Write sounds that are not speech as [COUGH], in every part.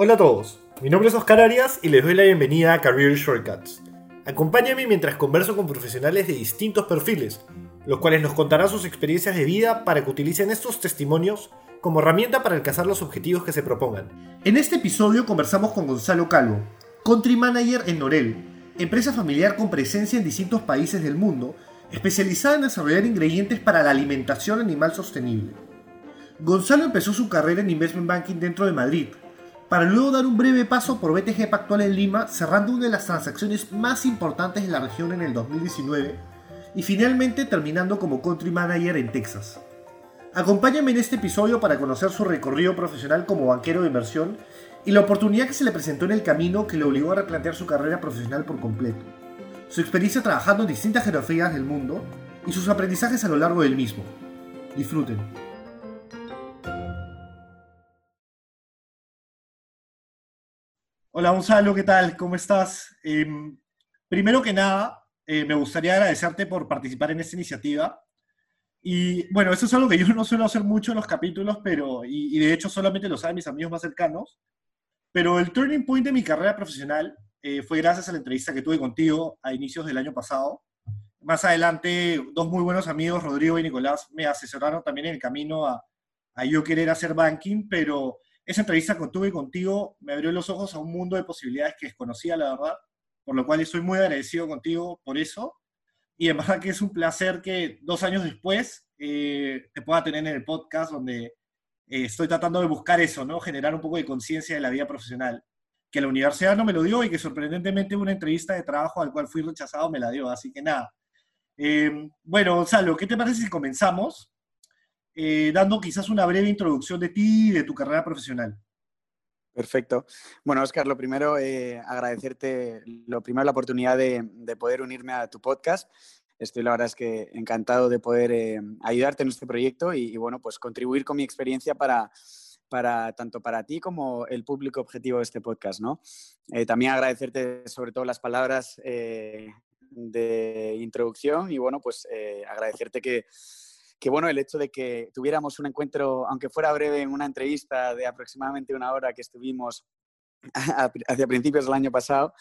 Hola a todos, mi nombre es Oscar Arias y les doy la bienvenida a Career Shortcuts. Acompáñame mientras converso con profesionales de distintos perfiles, los cuales nos contarán sus experiencias de vida para que utilicen estos testimonios como herramienta para alcanzar los objetivos que se propongan. En este episodio conversamos con Gonzalo Calvo, Country Manager en Norel, empresa familiar con presencia en distintos países del mundo, especializada en desarrollar ingredientes para la alimentación animal sostenible. Gonzalo empezó su carrera en Investment Banking dentro de Madrid, para luego dar un breve paso por BTG Pactual en Lima, cerrando una de las transacciones más importantes de la región en el 2019, y finalmente terminando como Country Manager en Texas. Acompáñame en este episodio para conocer su recorrido profesional como banquero de inversión y la oportunidad que se le presentó en el camino que le obligó a replantear su carrera profesional por completo, su experiencia trabajando en distintas geografías del mundo y sus aprendizajes a lo largo del mismo. Disfruten. Hola Gonzalo, ¿qué tal? ¿Cómo estás? Em, primero que nada, eh, me gustaría agradecerte por participar en esta iniciativa. Y bueno, eso es algo que yo [LAUGHS] no suelo hacer mucho en los capítulos, pero, y, de hecho solamente lo saben mis amigos más cercanos, pero el turning point de mi carrera profesional eh, fue gracias a la entrevista que tuve contigo a inicios del año pasado. Más adelante, dos muy buenos amigos, Rodrigo y Nicolás, me asesoraron también en el camino a, a yo querer hacer banking, pero esa entrevista que tuve contigo me abrió los ojos a un mundo de posibilidades que desconocía, la verdad, por lo cual estoy muy agradecido contigo por eso. Y en verdad que es un placer que dos años después eh, te pueda tener en el podcast donde eh, estoy tratando de buscar eso, ¿no? Generar un poco de conciencia de la vida profesional. Que la universidad no me lo dio y que sorprendentemente una entrevista de trabajo al cual fui rechazado me la dio. Así que nada. Eh, bueno, Gonzalo, ¿qué te parece si comenzamos dando quizás una breve introducción de ti y de tu carrera profesional? Perfecto. Bueno, Oscar, lo primero, eh, agradecerte, lo primero, la oportunidad de, poder unirme a tu podcast. Estoy, la verdad es que encantado de poder eh, ayudarte en este proyecto y, bueno, pues contribuir con mi experiencia para, para, tanto para ti como el público objetivo de este podcast, ¿no? Eh, también agradecerte sobre todo las palabras de introducción y, bueno, pues agradecerte que que bueno, el hecho de que tuviéramos un encuentro, aunque fuera breve, en una entrevista de aproximadamente una hora que estuvimos [LAUGHS] hacia principios del año pasado,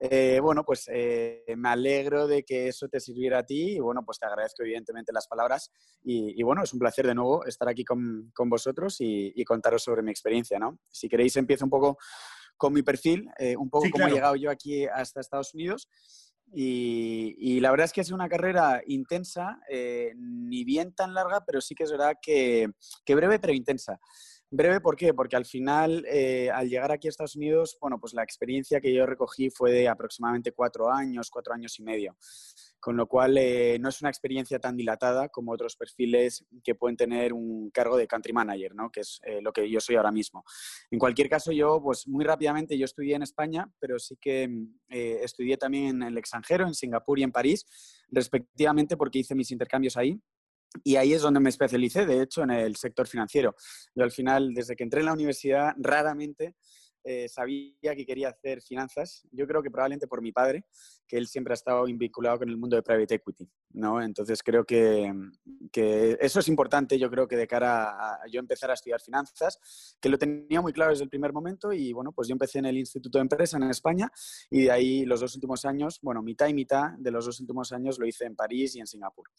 eh, bueno, pues eh, me alegro de que eso te sirviera a ti y bueno, pues te agradezco evidentemente las palabras y, bueno, es un placer de nuevo estar aquí con, con vosotros y, contaros sobre mi experiencia, ¿no? Si queréis empiezo un poco con mi perfil, eh, un poco cómo he llegado yo aquí hasta Estados Unidos. Y, la verdad es que es una carrera intensa, eh, ni bien tan larga, pero sí que es verdad que, que breve, pero intensa. Breve, ¿por qué? Porque al final, eh, al llegar aquí a Estados Unidos, bueno, pues la experiencia que yo recogí fue de aproximadamente cuatro años, cuatro años y medio con lo cual eh, no es una experiencia tan dilatada como otros perfiles que pueden tener un cargo de country manager, ¿no? que es eh, lo que yo soy ahora mismo. En cualquier caso, yo, pues muy rápidamente, yo estudié en España, pero sí que eh, estudié también en el extranjero, en Singapur y en París, respectivamente porque hice mis intercambios ahí. Y ahí es donde me especialicé, de hecho, en el sector financiero. Yo al final, desde que entré en la universidad, raramente eh, sabía que quería hacer finanzas, yo creo que probablemente por mi padre, que él siempre ha estado vinculado con el mundo de private equity, ¿no? Entonces creo que, eso es importante, yo creo que de cara a yo empezar a estudiar finanzas, que lo tenía muy claro desde el primer momento y bueno, pues yo empecé en el Instituto de Empresa en España y de ahí los dos últimos años, bueno, mitad y mitad de los dos últimos años lo hice en París y en Singapur.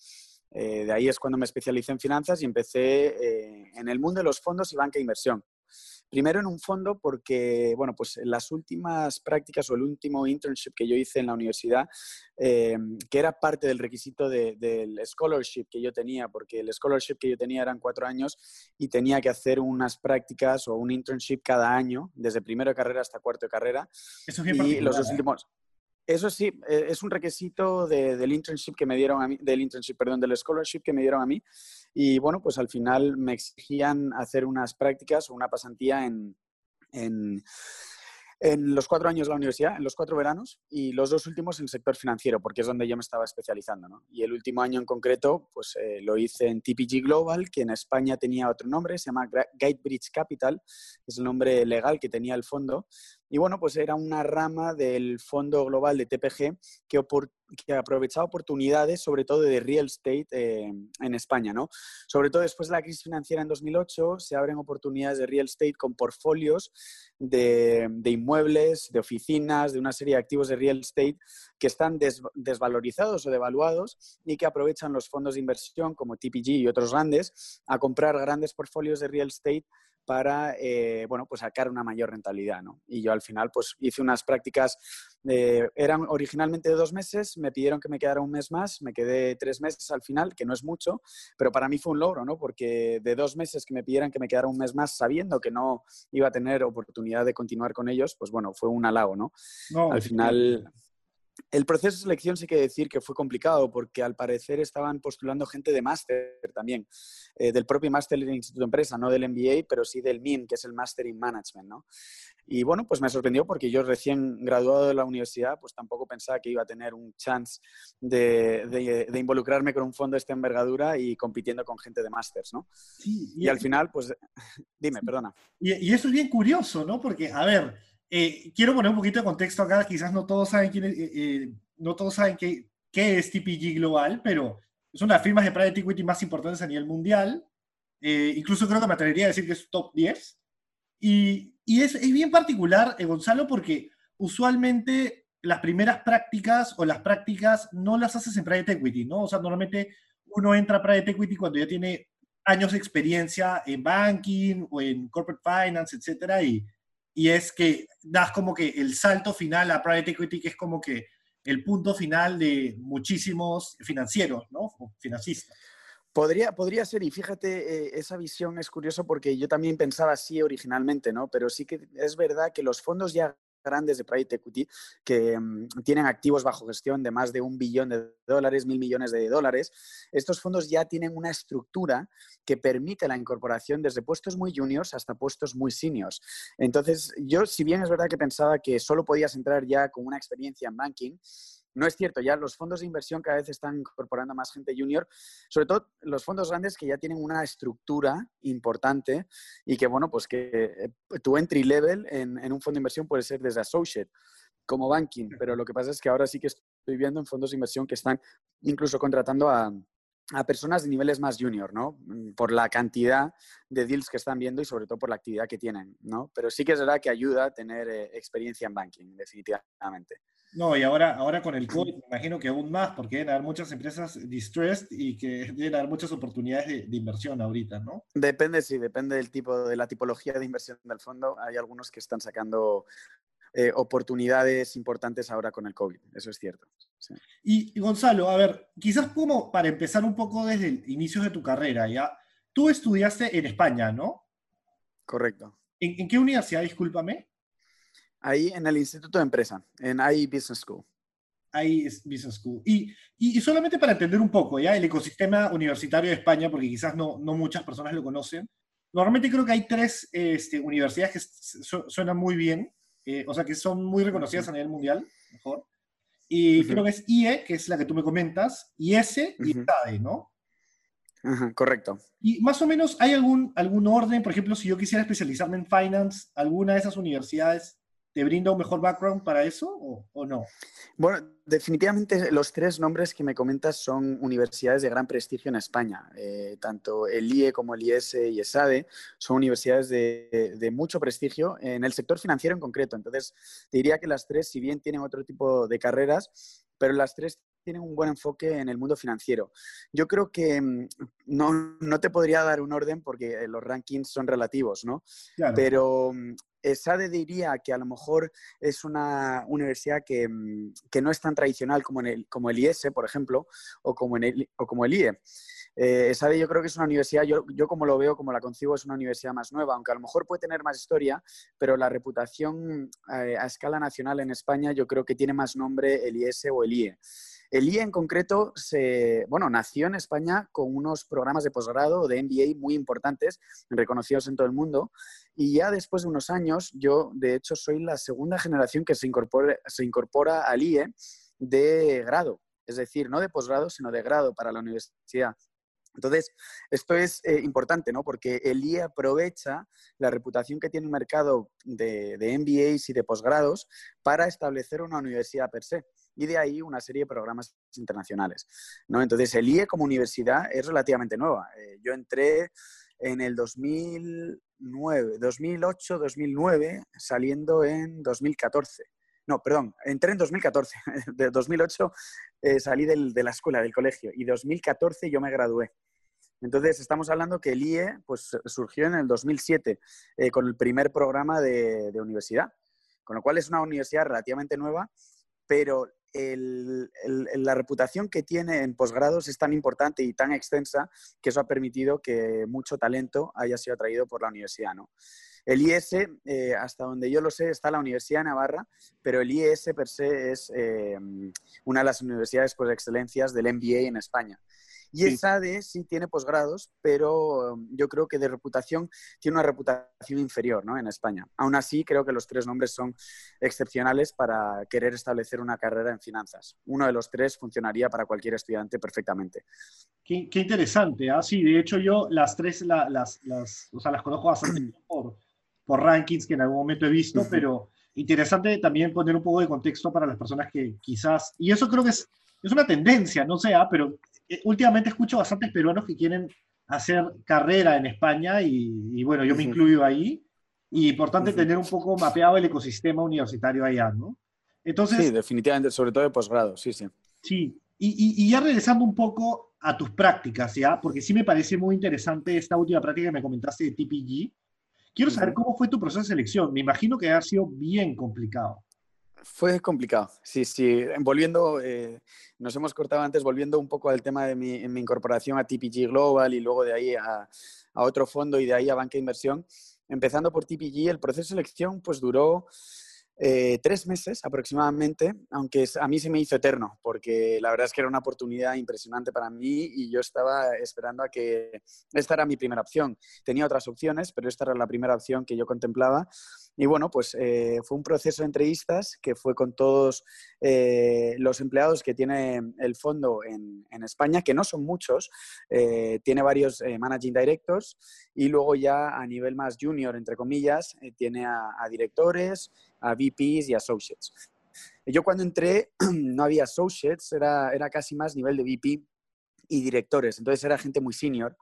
Eh, de ahí es cuando me especialicé en finanzas y empecé eh, en el mundo de los fondos y banca de inversión. Primero en un fondo porque, bueno, pues las últimas prácticas o el último internship que yo hice en la universidad, eh, que era parte del requisito del scholarship que yo tenía, porque el scholarship que yo tenía eran cuatro años y tenía que hacer unas prácticas o un internship cada año, desde primero de carrera hasta cuarto de carrera. Eso es y los dos últimos... Eso sí, eh, es un requisito del internship que me dieron a mí, del internship, perdón, del scholarship que me dieron a mí. Y bueno, pues al final me exigían hacer unas prácticas o una pasantía en, en, los cuatro años de la universidad, en los cuatro veranos, y los dos últimos en sector financiero, porque es donde yo me estaba especializando. ¿no? Y el último año en concreto, pues eh, lo hice en TPG Global, que en España tenía otro nombre, se llama Guidebridge Capital, es el nombre legal que tenía el fondo, Y bueno, pues era una rama del Fondo Global de TPG que, que aprovechaba oportunidades, sobre todo de real estate eh, en España, ¿no? Sobre todo después de la crisis financiera en 2008, se abren oportunidades de real estate con portfolios de, inmuebles, de oficinas, de una serie de activos de real estate que están desvalorizados o devaluados y que aprovechan los fondos de inversión como TPG y otros grandes a comprar grandes portfolios de real estate para, eh, bueno, pues sacar una mayor rentabilidad, ¿no? Y yo al final, pues hice unas prácticas, eran originalmente de dos meses, me pidieron que me quedara un mes más, me quedé tres meses al final, que no es mucho, pero para mí fue un logro, ¿no? Porque de dos meses que me pidieran que me quedara un mes más sabiendo que no iba a tener oportunidad de continuar con ellos, pues bueno, fue un halago, ¿no? no al final... El proceso de selección sí que decir que fue complicado porque al parecer estaban postulando gente de máster también, eh, del propio máster del Instituto de Empresa, no del MBA, pero sí del MIN, que es el Master in Management, ¿no? Y bueno, pues me sorprendió porque yo recién graduado de la universidad, pues tampoco pensaba que iba a tener un chance de, involucrarme con un fondo de esta envergadura y compitiendo con gente de másters, ¿no? Sí, y, al final, pues, [LAUGHS] dime, perdona. Y, y eso es bien curioso, ¿no? Porque, a ver, eh, quiero poner un poquito de contexto acá, quizás no todos saben, quién eh, eh, no todos saben qué, qué, es TPG Global, pero es una de las firmas de private equity más importantes a nivel mundial. incluso creo que me atrevería a decir que es top 10. Y, y es, es, bien particular, Gonzalo, porque usualmente las primeras prácticas o las prácticas no las haces en private equity, ¿no? O sea, normalmente uno entra a private equity cuando ya tiene años de experiencia en banking o en corporate finance, etcétera, y, y es que das como que el salto final a private equity, que es como que el punto final de muchísimos financieros, ¿no? Financistas. Podría, podría ser, y fíjate, eh, esa visión es curioso porque yo también pensaba así originalmente, ¿no? Pero sí que es verdad que los fondos ya grandes de private equity que mm, tienen activos bajo gestión de más de un billón de dólares, mil millones de dólares, estos fondos ya tienen una estructura que permite la incorporación desde puestos muy juniors hasta puestos muy seniors. Entonces, yo, si bien es verdad que pensaba que solo podías entrar ya con una experiencia en banking, no es cierto, ya los fondos de inversión cada vez están incorporando más gente junior, sobre todo los fondos grandes que ya tienen una estructura importante y que, bueno, pues que eh, tu entry level en, un fondo de inversión puede ser desde associate como banking, pero lo que pasa es que ahora sí que estoy viendo en fondos de inversión que están incluso contratando a, a personas de niveles más junior, ¿no? Mm, por la cantidad de deals que están viendo y sobre todo por la actividad que tienen, ¿no? Pero sí que es verdad que ayuda a tener eh, experiencia en banking, definitivamente. No, y ahora, ahora con el COVID me imagino que aún más, porque deben haber muchas empresas distressed y que [LAUGHS] deben haber muchas oportunidades de, inversión ahorita, ¿no? Depende, sí, depende del tipo, de la tipología de inversión del fondo. Hay algunos que están sacando eh, oportunidades importantes ahora con el COVID, eso es cierto. Y, Gonzalo, a ver, quizás como para empezar un poco desde el inicio de tu carrera, ¿ya? Tú estudiaste en España, ¿no? Correcto. ¿En, en qué universidad, discúlpame? Ahí en el Instituto de Empresa, en AI Business School. AI Business School. Y, y, solamente para entender un poco, ¿ya? El ecosistema universitario de España, porque quizás no, no muchas personas lo conocen. Normalmente creo que hay tres este, universidades que suenan muy bien, eh, o sea, que son muy reconocidas a nivel mundial, mejor. Y creo que es IE, que es la que tú me comentas, IS y SADE, ¿no? correcto. Y más o menos, ¿hay algún, algún orden? Por ejemplo, si yo quisiera especializarme en finance, ¿alguna de esas universidades ¿Te brinda un mejor background para eso o, no? Bueno, definitivamente los tres nombres que me comentas son universidades de gran prestigio en España. Eh, tanto el IE como el IS y ESADE son universidades de, de, mucho prestigio en el sector financiero en concreto. Entonces, te diría que las tres, si bien tienen otro tipo de carreras, pero las tres tienen un buen enfoque en el mundo financiero. Yo creo que mm, no, no te podría dar un orden porque los rankings son relativos, ¿no? Pero mm, SADE diría que a lo mejor es una universidad que, mm, que, no es tan tradicional como, en el, como el IS, por ejemplo, o como, en el, o como el IE. Eh, SADE yo creo que es una universidad, yo, yo, como lo veo, como la concibo, es una universidad más nueva, aunque a lo mejor puede tener más historia, pero la reputación eh, a escala nacional en España yo creo que tiene más nombre el IS o el IE. El IE en concreto se, bueno, nació en España con unos programas de posgrado de MBA muy importantes, reconocidos en todo el mundo, y ya después de unos años, yo de hecho soy la segunda generación que se incorpora, al IE de grado, es decir, no de posgrado, sino de grado para la universidad. Entonces, esto es eh, importante, ¿no? Porque el IE aprovecha la reputación que tiene el mercado de, de MBAs y de posgrados para establecer una universidad per se y de ahí una serie de programas internacionales. ¿no? Entonces, el IE como universidad es relativamente nueva. Eh, yo entré en el 2009, 2008, 2009, saliendo en 2014. No, perdón, entré en 2014. [LAUGHS] De 2008 eh, salí de la escuela, del colegio, y 2014 yo me gradué. Entonces, estamos hablando que el IE pues, surgió en el 2007 eh, con el primer programa de, de universidad, con lo cual es una universidad relativamente nueva, pero la reputación que tiene en posgrados es tan importante y tan extensa que eso ha permitido que mucho talento haya sido atraído por la universidad. ¿no? El IES, eh, hasta donde yo lo sé, está la Universidad de Navarra, pero el IES per se es eh, una de las universidades por excelencias del MBA en España. Y sí. ESADE sí tiene posgrados, pero um, yo creo que de reputación tiene una reputación inferior ¿no? en España. Aún así, creo que los tres nombres son excepcionales para querer establecer una carrera en finanzas. Uno de los tres funcionaría para cualquier estudiante perfectamente. Qué, qué interesante. ¿ah? Sí, de hecho yo las tres la, las, las, o sea, las conozco bastante [CLEARS THROAT] por, por rankings que en algún momento he visto, uh -huh. pero interesante también poner un poco de contexto para las personas que quizás, y eso creo que es, es una tendencia, no sé, pero eh, últimamente escucho bastantes peruanos que quieren hacer carrera en España y, y bueno, yo me incluyo ahí. Y importante tener un poco mapeado el ecosistema universitario allá, ¿no? Entonces, sí, definitivamente, sobre todo de posgrado, sí, sí. Sí, y, y, y, ya regresando un poco a tus prácticas, ¿ya? Porque sí me parece muy interesante esta última práctica que me comentaste de TPG. Quiero saber cómo fue tu proceso de selección. Me imagino que ha sido bien complicado. Fue complicado, sí, sí. Volviendo, eh, nos hemos cortado antes, volviendo un poco al tema de mi, incorporación a TPG Global y luego de ahí a, a, otro fondo y de ahí a banca de inversión. Empezando por TPG, el proceso de selección pues duró eh, tres meses aproximadamente, aunque a mí se me hizo eterno, porque la verdad es que era una oportunidad impresionante para mí y yo estaba esperando a que esta era mi primera opción. Tenía otras opciones, pero esta era la primera opción que yo contemplaba. Y bueno, pues eh, fue un proceso de entrevistas que fue con todos eh, los empleados que tiene el fondo en, en España, que no son muchos, eh, tiene varios managing directors y luego ya a nivel más junior, entre comillas, tiene a, a directores, a VPs y associates. Yo cuando entré [CLEARS THROAT] no había associates, era, era casi más nivel de VP y directores, entonces era gente muy senior,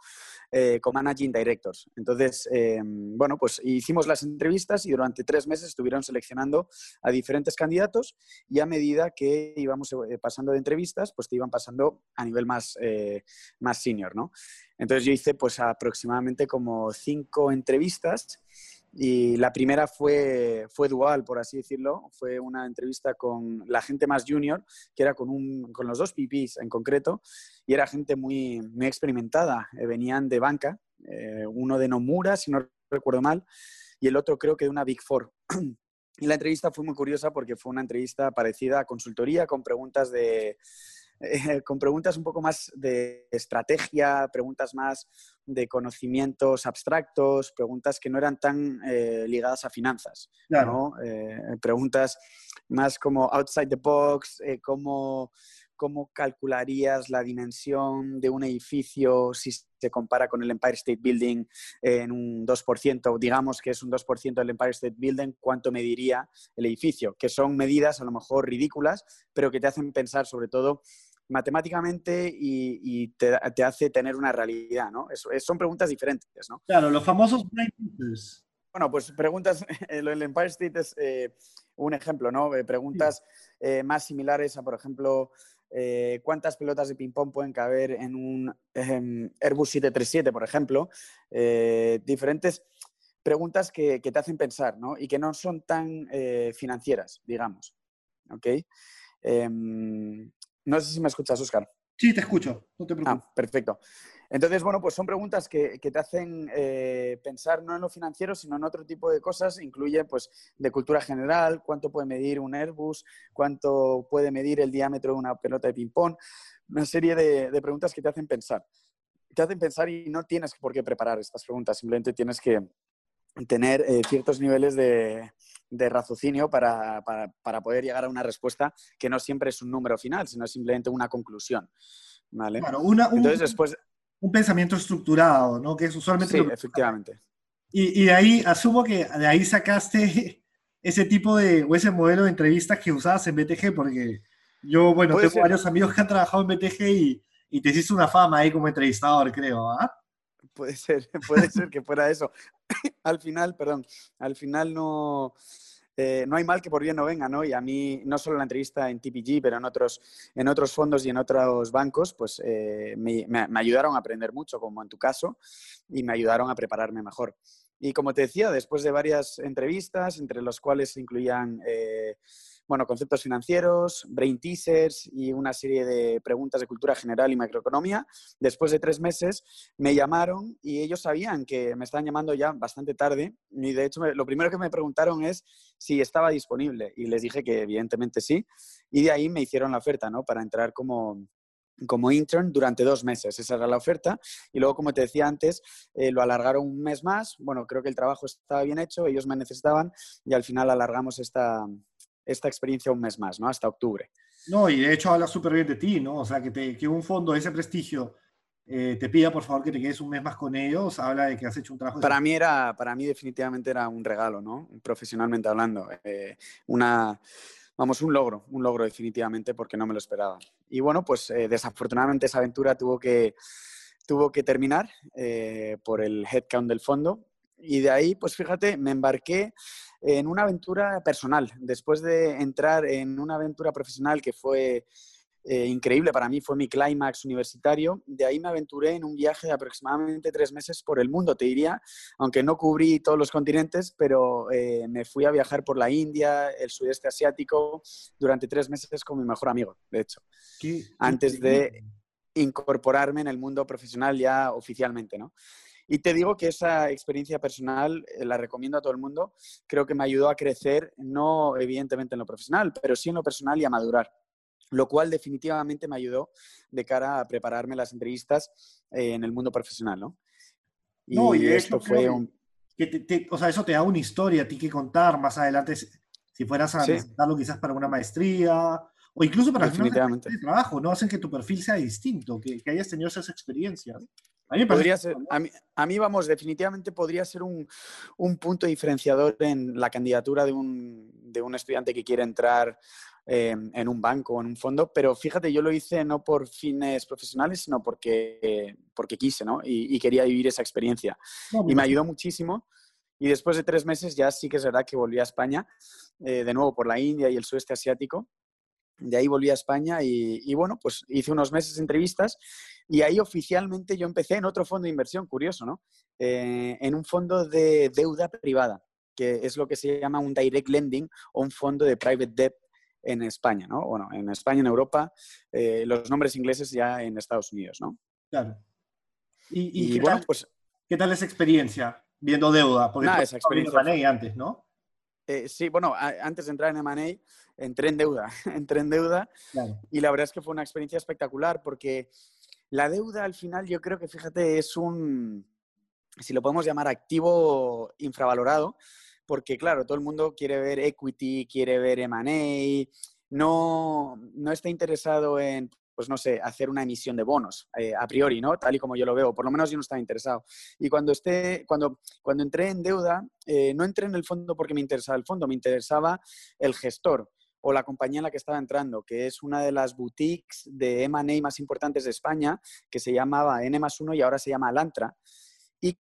eh, con managing directors. Entonces, eh, bueno, pues hicimos las entrevistas y durante tres meses estuvieron seleccionando a diferentes candidatos y a medida que íbamos eh, pasando de entrevistas, pues te iban pasando a nivel más, eh, más senior, ¿no? Entonces yo hice pues aproximadamente como cinco entrevistas y la primera fue, fue dual, por así decirlo. Fue una entrevista con la gente más junior, que era con, un, con los dos PPs en concreto, y era gente muy, muy experimentada. Eh, venían de banca, eh, uno de Nomura, si no recuerdo mal, y el otro creo que de una Big Four. [CLEARS THROAT] y la entrevista fue muy curiosa porque fue una entrevista parecida a consultoría, con preguntas de eh, [LAUGHS] con preguntas un poco más de estrategia, preguntas más de conocimientos abstractos, preguntas que no eran tan eh, ligadas a finanzas, claro. ¿no? eh, preguntas más como outside the box, eh, cómo, cómo calcularías la dimensión de un edificio si se compara con el Empire State Building en un 2%, digamos que es un 2% del Empire State Building, ¿cuánto mediría el edificio? Que son medidas a lo mejor ridículas, pero que te hacen pensar sobre todo matemáticamente y, y te, te, hace tener una realidad, ¿no? Es, es, son preguntas diferentes, ¿no? Claro, los famosos Bueno, pues preguntas, [LAUGHS] del Empire State es eh, un ejemplo, ¿no? Eh, preguntas eh, más similares a, por ejemplo, eh, cuántas pelotas de ping-pong pueden caber en un eh, Airbus 737, por ejemplo. Diferentes preguntas que, que, te hacen pensar, ¿no? Y que no son tan financieras, digamos. ¿Ok? Em, no sé si me escuchas, Oscar. Sí, te escucho, no te preocupes. Ah, perfecto. Entonces, bueno, pues son preguntas que, que te hacen eh, pensar no en lo financiero, sino en otro tipo de cosas. Incluye, pues, de cultura general, cuánto puede medir un Airbus, cuánto puede medir el diámetro de una pelota de ping-pong. Una serie de, de, preguntas que te hacen pensar. Te hacen pensar y no tienes por qué preparar estas preguntas, simplemente tienes que tener eh, ciertos niveles de, de raciocinio para, para, para, poder llegar a una respuesta que no siempre es un número final, sino simplemente una conclusión. ¿vale? Claro, una, Entonces, después... un pensamiento estructurado, ¿no? Que es usualmente... Sí, efectivamente. Y, y, de ahí, asumo que de ahí sacaste ese tipo de, o ese modelo de entrevistas que usabas en BTG, porque yo, bueno, tengo varios amigos que han trabajado en BTG y, y, te hiciste una fama ahí como entrevistador, creo, ¿ah? Puede ser, [LAUGHS] puede ser que fuera eso. [LAUGHS] al final, perdón, al final no eh, no hay mal que por bien no venga, ¿no? Y a mí, no solo en la entrevista en TPG, pero en otros, en otros fondos y en otros bancos, pues eh, me, ayudaron a aprender mucho, como en tu caso, y me ayudaron a prepararme mejor. Y como te decía, después de varias entrevistas, entre las cuales se incluían eh, bueno, conceptos financieros, brain teasers y una serie de preguntas de cultura general y macroeconomía. Después de tres meses me llamaron y ellos sabían que me estaban llamando ya bastante tarde y de hecho lo primero que me preguntaron es si estaba disponible y les dije que evidentemente sí y de ahí me hicieron la oferta, ¿no? Para entrar como, como intern durante dos meses. Esa era la oferta. Y luego, como te decía antes, eh, lo alargaron un mes más. Bueno, creo que el trabajo estaba bien hecho, ellos me necesitaban y al final alargamos esta, esta experiencia un mes más, ¿no? Hasta octubre. No, y de hecho habla súper bien de ti, ¿no? O sea, que, te, que un fondo de ese prestigio eh, te pida, por favor, que te quedes un mes más con ellos, habla de que has hecho un trabajo... Para mí, era, para mí definitivamente era un regalo, ¿no? Profesionalmente hablando. Eh, una, vamos, un logro, un logro definitivamente porque no me lo esperaba. Y bueno, pues eh, desafortunadamente esa aventura tuvo que, tuvo que terminar por el headcount del fondo. Y de ahí, pues fíjate, me embarqué en una aventura personal. Después de entrar en una aventura profesional que fue eh, increíble para mí, fue mi clímax universitario, de ahí me aventuré en un viaje de aproximadamente tres meses por el mundo, te diría, aunque no cubrí todos los continentes, pero eh, me fui a viajar por la India, el sudeste asiático, durante tres meses con mi mejor amigo, de hecho, antes de incorporarme en el mundo profesional ya oficialmente, ¿no? Y te digo que esa experiencia personal eh, la recomiendo a todo el mundo. Creo que me ayudó a crecer, no evidentemente en lo profesional, pero sí en lo personal y a madurar. Lo cual definitivamente me ayudó de cara a prepararme las entrevistas eh, en el mundo profesional, ¿no? Y, no, y esto fue un... Que o sea, eso te da una historia a ti que contar más adelante si fueras a necesitarlo quizás para una maestría o incluso para el trabajo, ¿no? Hacen que tu perfil sea distinto, que, que hayas tenido esas experiencias. A mí, podría ser, a mí, vamos, definitivamente podría ser un, punto diferenciador en la candidatura de un, de un estudiante que quiere entrar em, en un banco o en un fondo, pero fíjate, yo lo hice no por fines profesionales, sino porque, porque quise, ¿no? Y, quería vivir esa experiencia. y me ayudó muchísimo. Y después de tres meses ya sí que es verdad que volví a España, eh, de nuevo por la India y el sudeste asiático, de ahí volví a España y, bueno, pues hice unos meses de entrevistas y ahí oficialmente yo empecé en otro fondo de inversión, curioso, ¿no? Eh, en un fondo de deuda privada, que es lo que se llama un direct lending o un fondo de private debt en España, ¿no? Bueno, en España, en Europa, eh, los nombres ingleses ya en Estados Unidos, ¿no? Claro. Y, ¿qué, bueno, tal, pues, ¿qué tal esa experiencia viendo deuda? Porque nada, esa experiencia. antes, ¿no? Eh, sí, bueno, antes de entrar en M&A, entré en deuda, [LAUGHS] entré en deuda y la verdad es que fue una experiencia espectacular porque la deuda al final yo creo que, fíjate, es un, si lo podemos llamar activo infravalorado, porque claro, todo el mundo quiere ver equity, quiere ver M&A, no, no está interesado en pues no sé, hacer una emisión de bonos, eh, a priori, ¿no? Tal y como yo lo veo, por lo menos yo no estaba interesado. Y cuando, esté, cuando, cuando entré en deuda, eh, no entré en el fondo porque me interesaba el fondo, me interesaba el gestor o la compañía en la que estaba entrando, que es una de las boutiques de M&A más importantes de España, que se llamaba N más 1 y ahora se llama Alantra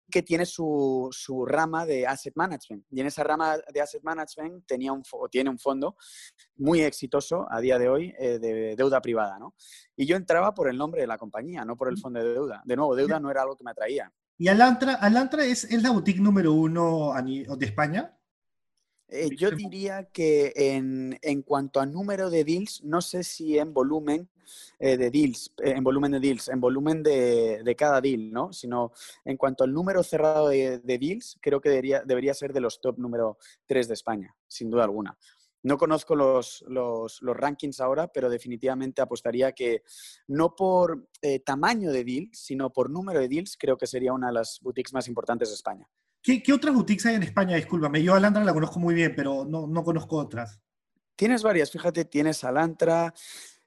que tiene su, rama de asset management. Y en esa rama de asset management tenía un, tiene un fondo muy exitoso a día de hoy eh, de deuda privada. ¿no? Y yo entraba por el nombre de la compañía, no por el fondo de deuda. De nuevo, deuda no era algo que me atraía. ¿Y Alantra, Alantra es, es la boutique número uno de España? Eh, yo diría que en, en, cuanto a número de deals, no sé si en volumen eh, de deals, eh, en volumen de deals, en volumen de, de, cada deal, ¿no? Sino en cuanto al número cerrado de, deals, creo que debería, debería ser de los top número 3 de España, sin duda alguna. No conozco los, los, los, rankings ahora, pero definitivamente apostaría que no por tamaño de deals, sino por número de deals, creo que sería una de las boutiques más importantes de España. ¿Qué, otras boutiques hay en España? Discúlpame, yo Alantra la conozco muy bien, pero no, no conozco otras. Tienes varias, fíjate, tienes Alantra,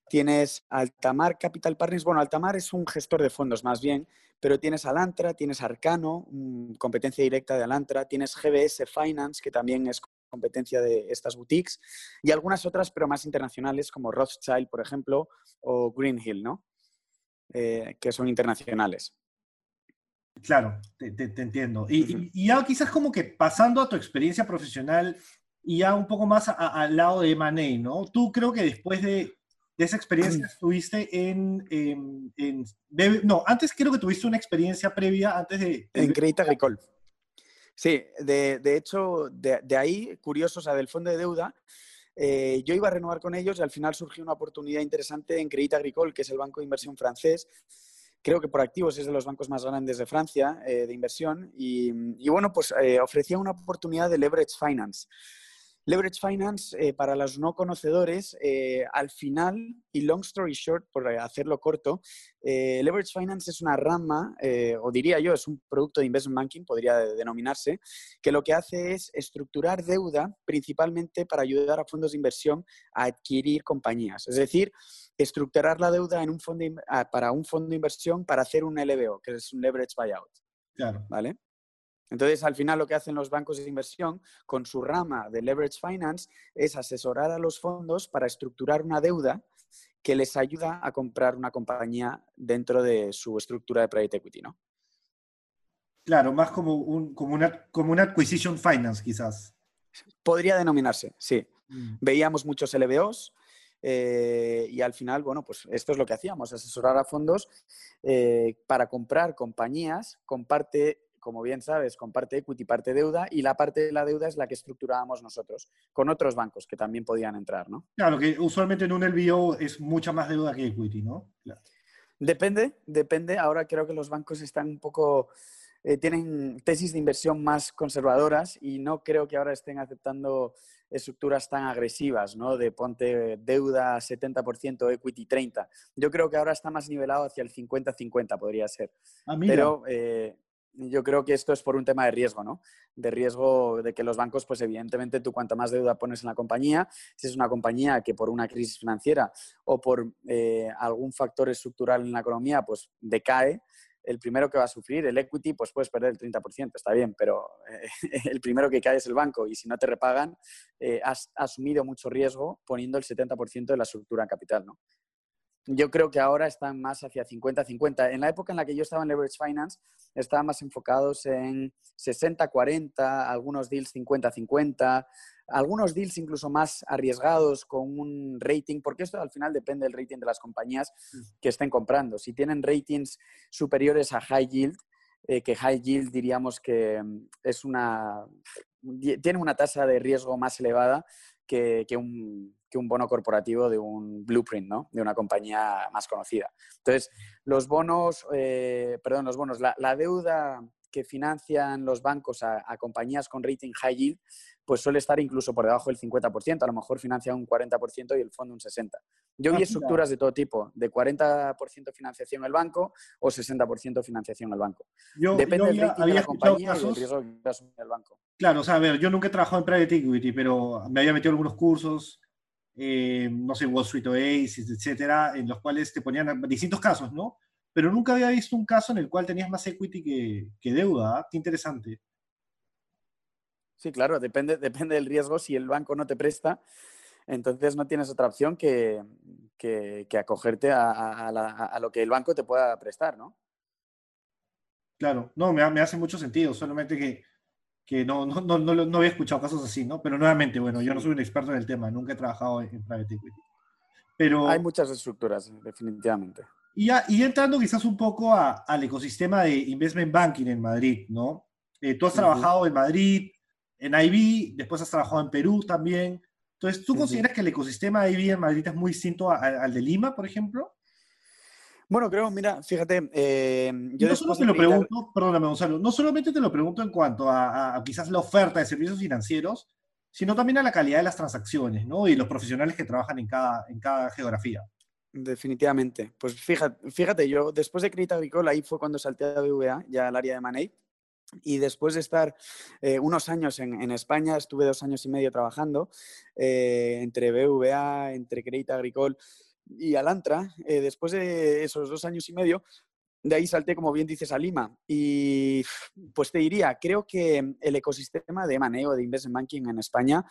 tienes Altamar Capital Partners. Bueno, Altamar es un gestor de fondos más bien, Pero tienes Alantra, tienes Arcano, mm, competencia directa de Alantra, tienes GBS Finance, que también es competencia de estas boutiques, y algunas otras, pero más internacionales, como Rothschild, por ejemplo, o Greenhill, ¿no? Eh, que son internacionales. Claro, te, entiendo. Y, ya quizás como que pasando a tu experiencia profesional y ya un poco más al lado de M&A, ¿no? Tú creo que después de, esa experiencia [CLEARS THROAT] estuviste en, No, antes creo que tuviste una experiencia previa antes de... En Crédito Agricole. Sí, de, hecho, de, ahí, curioso, o sea, del fondo de deuda, eh, yo iba a renovar con ellos y al final surgió una oportunidad interesante en Crédit Agricole, que es el banco de inversión francés. Creo que por activos es de los bancos más grandes de Francia eh, de inversión. Y, bueno, pues eh, ofrecía una oportunidad de leverage finance. Leverage Finance, eh, para los no conocedores, eh, al final, y long story short, por hacerlo corto, eh, Leverage Finance es una rama, o diría yo, es un producto de investment banking, podría denominarse, que lo que hace es estructurar deuda principalmente para ayudar a fondos de inversión a adquirir compañías. Es decir, estructurar la deuda en un fondo para un fondo de inversión para hacer un LBO, que es un Leverage Buyout. Claro. ¿Vale? Entonces, al final lo que hacen los bancos de inversión con su rama de leverage finance es asesorar a los fondos para estructurar una deuda que les ayuda a comprar una compañía dentro de su estructura de private equity, ¿no? Claro, más como, un, como, una, como una acquisition finance, quizás. Podría denominarse, sí. Mm. Veíamos muchos LBOs, eh, y al final, bueno, pues esto es lo que hacíamos, asesorar a fondos eh, para comprar compañías con parte como bien sabes, con parte equity, parte deuda, y la parte de la deuda es la que estructurábamos nosotros, con otros bancos que también podían entrar, ¿no? Claro, que usualmente en un LBO es mucha más deuda que equity, ¿no? Depende, depende. Ahora creo que los bancos están un poco, eh, tienen tesis de inversión más conservadoras y no creo que ahora estén aceptando estructuras tan agresivas, ¿no? De ponte deuda 70%, equity 30%. Yo creo que ahora está más nivelado hacia el 50-50, podría ser. Ah, Pero eh, yo creo que esto es por un tema de riesgo, ¿no? De riesgo de que los bancos, pues evidentemente tú cuanto más deuda pones en la compañía, si es una compañía que por una crisis financiera o por eh, algún factor estructural en la economía, pues decae, el primero que va a sufrir, el equity, pues puedes perder el 30%, está bien, pero eh, [LAUGHS] el primero que cae es el banco y si no te repagan, eh, has asumido mucho riesgo poniendo el 70% de la estructura en capital, ¿no? Yo creo que ahora están más hacia 50-50. En la época en la que yo estaba en Leverage Finance, estaban más enfocados en 60-40, algunos deals 50-50, algunos deals incluso más arriesgados con un rating, porque esto al final depende del rating de las compañías mm. que estén comprando. Si tienen ratings superiores a high yield, eh, que high yield diríamos que mm, es una, tiene una tasa de riesgo más elevada que, un que un bono corporativo de un blueprint, ¿no? De una compañía más conocida. Entonces, los bonos, eh, perdón, los bonos, la, deuda que financian los bancos a, compañías con rating high yield, pues suele estar incluso por debajo del 50%, a lo mejor financia un 40% y el fondo un 60%. Yo vi ah, estructuras de todo tipo, de 40% financiación el banco o 60% financiación el banco. Depende del rating de la compañía y del riesgo que asume el banco. Claro, o sea, a ver, yo nunca he trabajado en private equity, pero me había metido algunos cursos eh, no sé, Wall Street Oasis, etcétera, en los cuales te ponían distintos casos, ¿no? Pero nunca había visto un caso en el cual tenías más equity que, deuda. ¿ah? Qué interesante. Sí, claro, depende, depende del riesgo. Si el banco no te presta, entonces no tienes otra opción que, acogerte a, lo que el banco te pueda prestar, ¿no? Claro, no, me, me hace mucho sentido, solamente que que no, no, no, no, había escuchado casos así, ¿no? Pero nuevamente, bueno, yo no soy un experto en el tema, nunca he trabajado en, private equity. Pero, Hay muchas estructuras, definitivamente. Y, ya, y entrando quizás un poco al ecosistema de investment banking en Madrid, ¿no? Eh, tú has trabajado en Madrid, en IB, después has trabajado en Perú también. Entonces, ¿tú consideras que el ecosistema de IB en Madrid es muy distinto al de Lima, por ejemplo? Bueno, creo, mira, fíjate, eh, yo no solo te lo pregunto, perdóname Gonzalo, no solamente te lo pregunto en cuanto a, quizás la oferta de servicios financieros, sino también a la calidad de las transacciones, ¿no? Y los profesionales que trabajan en cada, en cada geografía. Definitivamente. Pues fíjate, fíjate, yo después de Crédito Agricole, ahí fue cuando salté a BVA, ya al área de Money, y después de estar eh, unos años en, España, estuve dos años y medio trabajando eh, entre BVA, entre Crédito Agricole, y Alantra, eh, después de esos dos años y medio, de ahí salté, como bien dices, a Lima. Y pues te diría, creo que el ecosistema de manejo de investment banking en España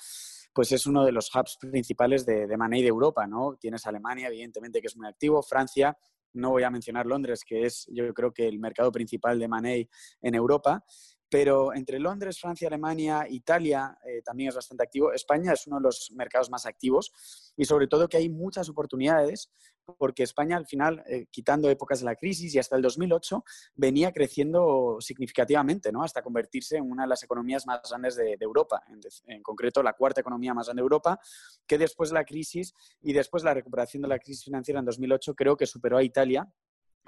pues es uno de los hubs principales de, de de Europa, ¿no? Tienes Alemania, evidentemente, que es muy activo, Francia, no voy a mencionar Londres, que es yo creo que el mercado principal de Money en Europa, pero entre Londres, Francia, Alemania, Italia eh, también es bastante activo. España es uno de los mercados más activos y sobre todo que hay muchas oportunidades porque España al final, eh, quitando épocas de la crisis y hasta el 2008, venía creciendo significativamente, ¿no? hasta convertirse en una de las economías más grandes de, Europa, en, en, concreto la cuarta economía más grande de Europa, que después de la crisis y después de la recuperación de la crisis financiera en 2008 creo que superó a Italia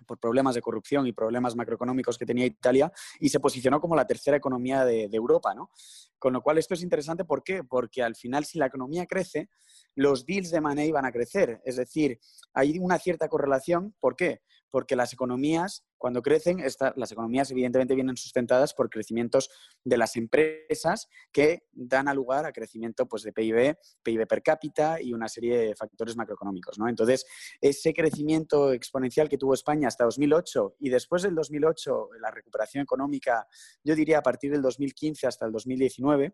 por problemas de corrupción y problemas macroeconómicos que tenía Italia y se posicionó como la tercera economía de, Europa, ¿no? Con lo cual esto es interesante, ¿por qué? Porque al final si la economía crece, los deals de money van a crecer, es decir, hay una cierta correlación, ¿por qué? Porque las economías, cuando crecen, las economías evidentemente vienen sustentadas por crecimientos de las empresas que dan a lugar a crecimiento pues, de PIB, PIB per cápita y una serie de factores macroeconómicos. ¿no? Entonces, ese crecimiento exponencial que tuvo España hasta 2008 y después del 2008, la recuperación económica, yo diría a partir del 2015 hasta el 2019,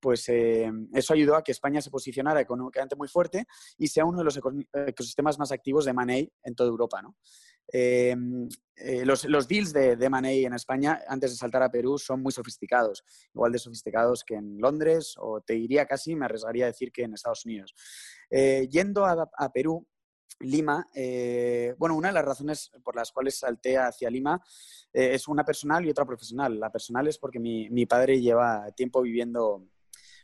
pues eh, eso ayudó a que España se posicionara económicamente muy fuerte y sea uno de los ecosistemas más activos de money en toda Europa. ¿no? Eh, eh, los, deals de, de money en España, antes de saltar a Perú, son muy sofisticados, igual de sofisticados que en Londres o te diría casi, me arriesgaría a decir que en Estados Unidos. yendo a, Perú, Lima, bueno, una de las razones por las cuales salté hacia Lima es una personal y otra profesional. La personal es porque mi, mi padre lleva tiempo viviendo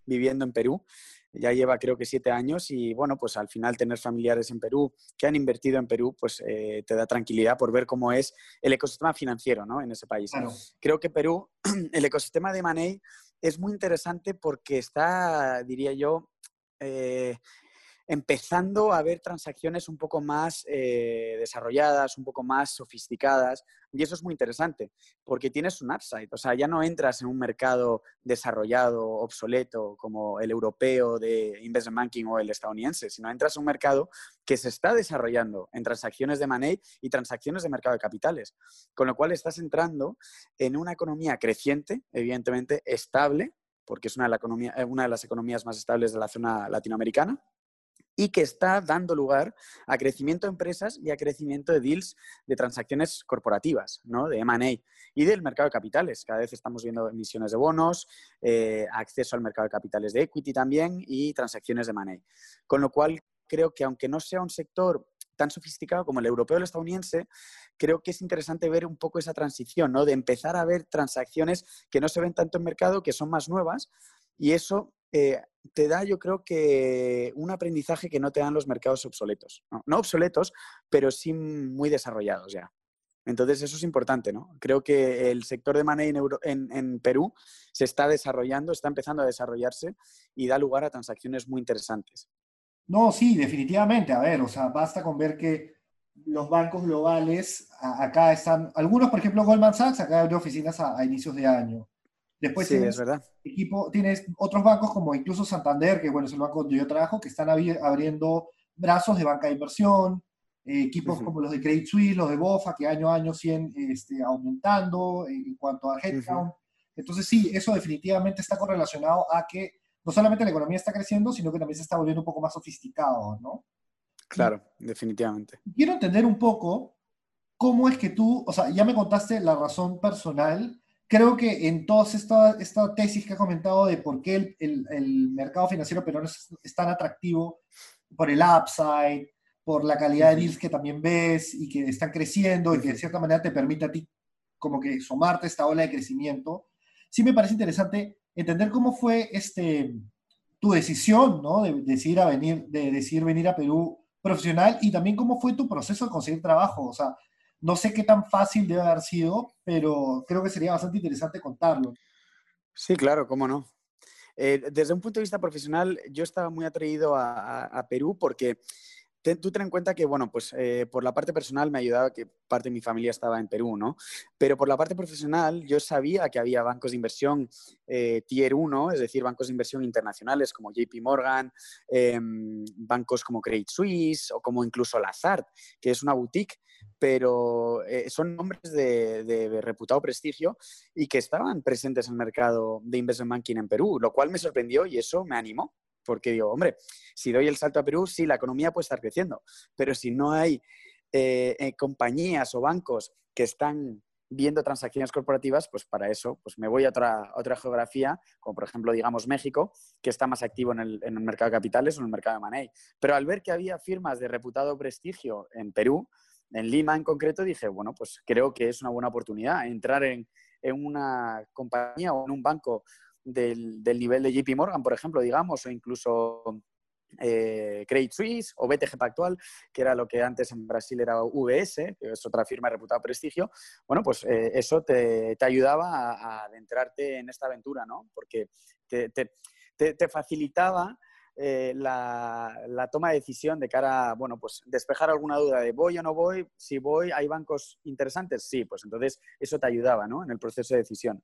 viviendo en Perú. Ya lleva creo que siete años y bueno, pues al final tener familiares en Perú que han invertido en Perú, pues eh, te da tranquilidad por ver cómo es el ecosistema financiero ¿no? en ese país. Creo que Perú, [CLEARS THROAT] el ecosistema de Money es muy interesante porque está, diría yo, eh, empezando a ver transacciones un poco más eh, desarrolladas, un poco más sofisticadas. Y eso es muy interesante, porque tienes un upside. O sea, ya no entras en un mercado desarrollado, obsoleto, como el europeo de investment banking o el estadounidense, sino entras en un mercado que se está desarrollando en transacciones de money y transacciones de mercado de capitales. Con lo cual estás entrando en una economía creciente, evidentemente estable, porque es una eh, una de las economías más estables de la zona latinoamericana, y que está dando lugar a crecimiento de empresas y a crecimiento de deals de transacciones corporativas, ¿no? de M&A y del mercado de capitales. Cada vez estamos viendo emisiones de bonos, eh, acceso al mercado de capitales de equity también y transacciones de M&A. Con lo cual, creo que aunque no sea un sector tan sofisticado como el europeo o el estadounidense, creo que es interesante ver un poco esa transición, ¿no? De empezar a ver transacciones que no se ven tanto en mercado, que son más nuevas, y eso eh, te da, yo creo que, un aprendizaje que no te dan los mercados obsoletos. No, obsoletos, pero sí muy desarrollados ya. Entonces, eso es importante, ¿no? Creo que el sector de money en, Perú se está desarrollando, está empezando a desarrollarse y da lugar a transacciones muy interesantes. No, sí, definitivamente. A ver, o sea, basta con ver que los bancos globales acá están, algunos, por ejemplo, Goldman Sachs, acá abrió oficinas a inicios de año. Después sí, tienes, es verdad. Equipo, tienes otros bancos como incluso Santander, que bueno, es el banco donde yo trabajo, que están abriendo brazos de banca de inversión, eh, equipos como los de Credit Suisse, los de BOFA, que año a año siguen este, aumentando en cuanto a headcount. Entonces sí, eso definitivamente está correlacionado a que no solamente la economía está creciendo, sino que también se está volviendo un poco más sofisticado, ¿no? Claro, definitivamente. Quiero entender un poco cómo es que tú, o sea, ya me contaste la razón personal, creo que en toda esta, esta tesis que ha comentado de por qué el, el, mercado financiero peruano es, es, tan atractivo, por el upside, por la calidad de deals que también ves y que están creciendo y que de cierta manera te permite a ti como que sumarte a esta ola de crecimiento, sí me parece interesante entender cómo fue este, tu decisión, ¿no? De, decidir a venir, de decidir venir a Perú profesional y también cómo fue tu proceso de conseguir trabajo, o sea, no sé qué tan fácil debe haber sido, pero creo que sería bastante interesante contarlo. Sí, claro, cómo no. Eh, desde un punto de vista profesional, yo estaba muy atraído a, Perú porque tú ten en cuenta que, bueno, pues eh, por la parte personal me ayudaba que parte de mi familia estaba en Perú, ¿no? Pero por la parte profesional yo sabía que había bancos de inversión eh, tier 1, es decir, bancos de inversión internacionales como JP Morgan, em, bancos como Credit Suisse o como incluso Lazard, que es una boutique pero eh, son nombres de, reputado prestigio y que estaban presentes en el mercado de investment banking en Perú, lo cual me sorprendió y eso me animó, porque digo, hombre, si doy el salto a Perú, sí, la economía puede estar creciendo, pero si no hay eh, eh, compañías o bancos que están viendo transacciones corporativas, pues para eso pues me voy a otra, otra geografía, como por ejemplo, digamos, México, que está más activo en el, en el mercado de capitales o en el mercado de money. Pero al ver que había firmas de reputado prestigio en Perú, en Lima en concreto, dije, bueno, pues creo que es una buena oportunidad entrar en, en una compañía o en un banco del, del, nivel de JP Morgan, por ejemplo, digamos, o incluso eh, Credit Suisse o BTG Pactual, que era lo que antes en Brasil era VS, que es otra firma de reputado prestigio, bueno, pues eh, eso te, te ayudaba a, adentrarte en esta aventura, ¿no? Porque te, te facilitaba eh, la, toma de decisión de cara a, bueno, pues despejar alguna duda de voy o no voy, si voy, ¿hay bancos interesantes? Sí, pues entonces eso te ayudaba, ¿no? En el proceso de decisión.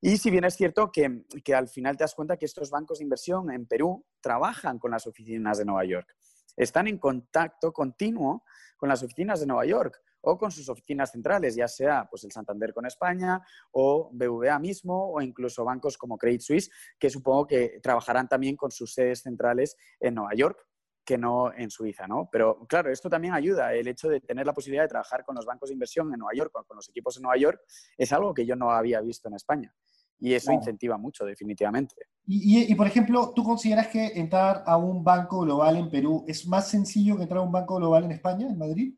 Y si bien es cierto que, que, al final te das cuenta que estos bancos de inversión en Perú trabajan con las oficinas de Nueva York, están en contacto continuo con las oficinas de Nueva York o con sus oficinas centrales, ya sea pues, el Santander con España o BVA mismo o incluso bancos como Credit Suisse, que supongo que trabajarán también con sus sedes centrales en Nueva York que no en Suiza, ¿no? Pero claro, esto también ayuda, el hecho de tener la posibilidad de trabajar con los bancos de inversión en Nueva York, con los equipos en Nueva York, es algo que yo no había visto en España. Y eso incentiva mucho, definitivamente. Y, y, por ejemplo, ¿tú consideras que entrar a un banco global en Perú es más sencillo que entrar a un banco global en España, en Madrid?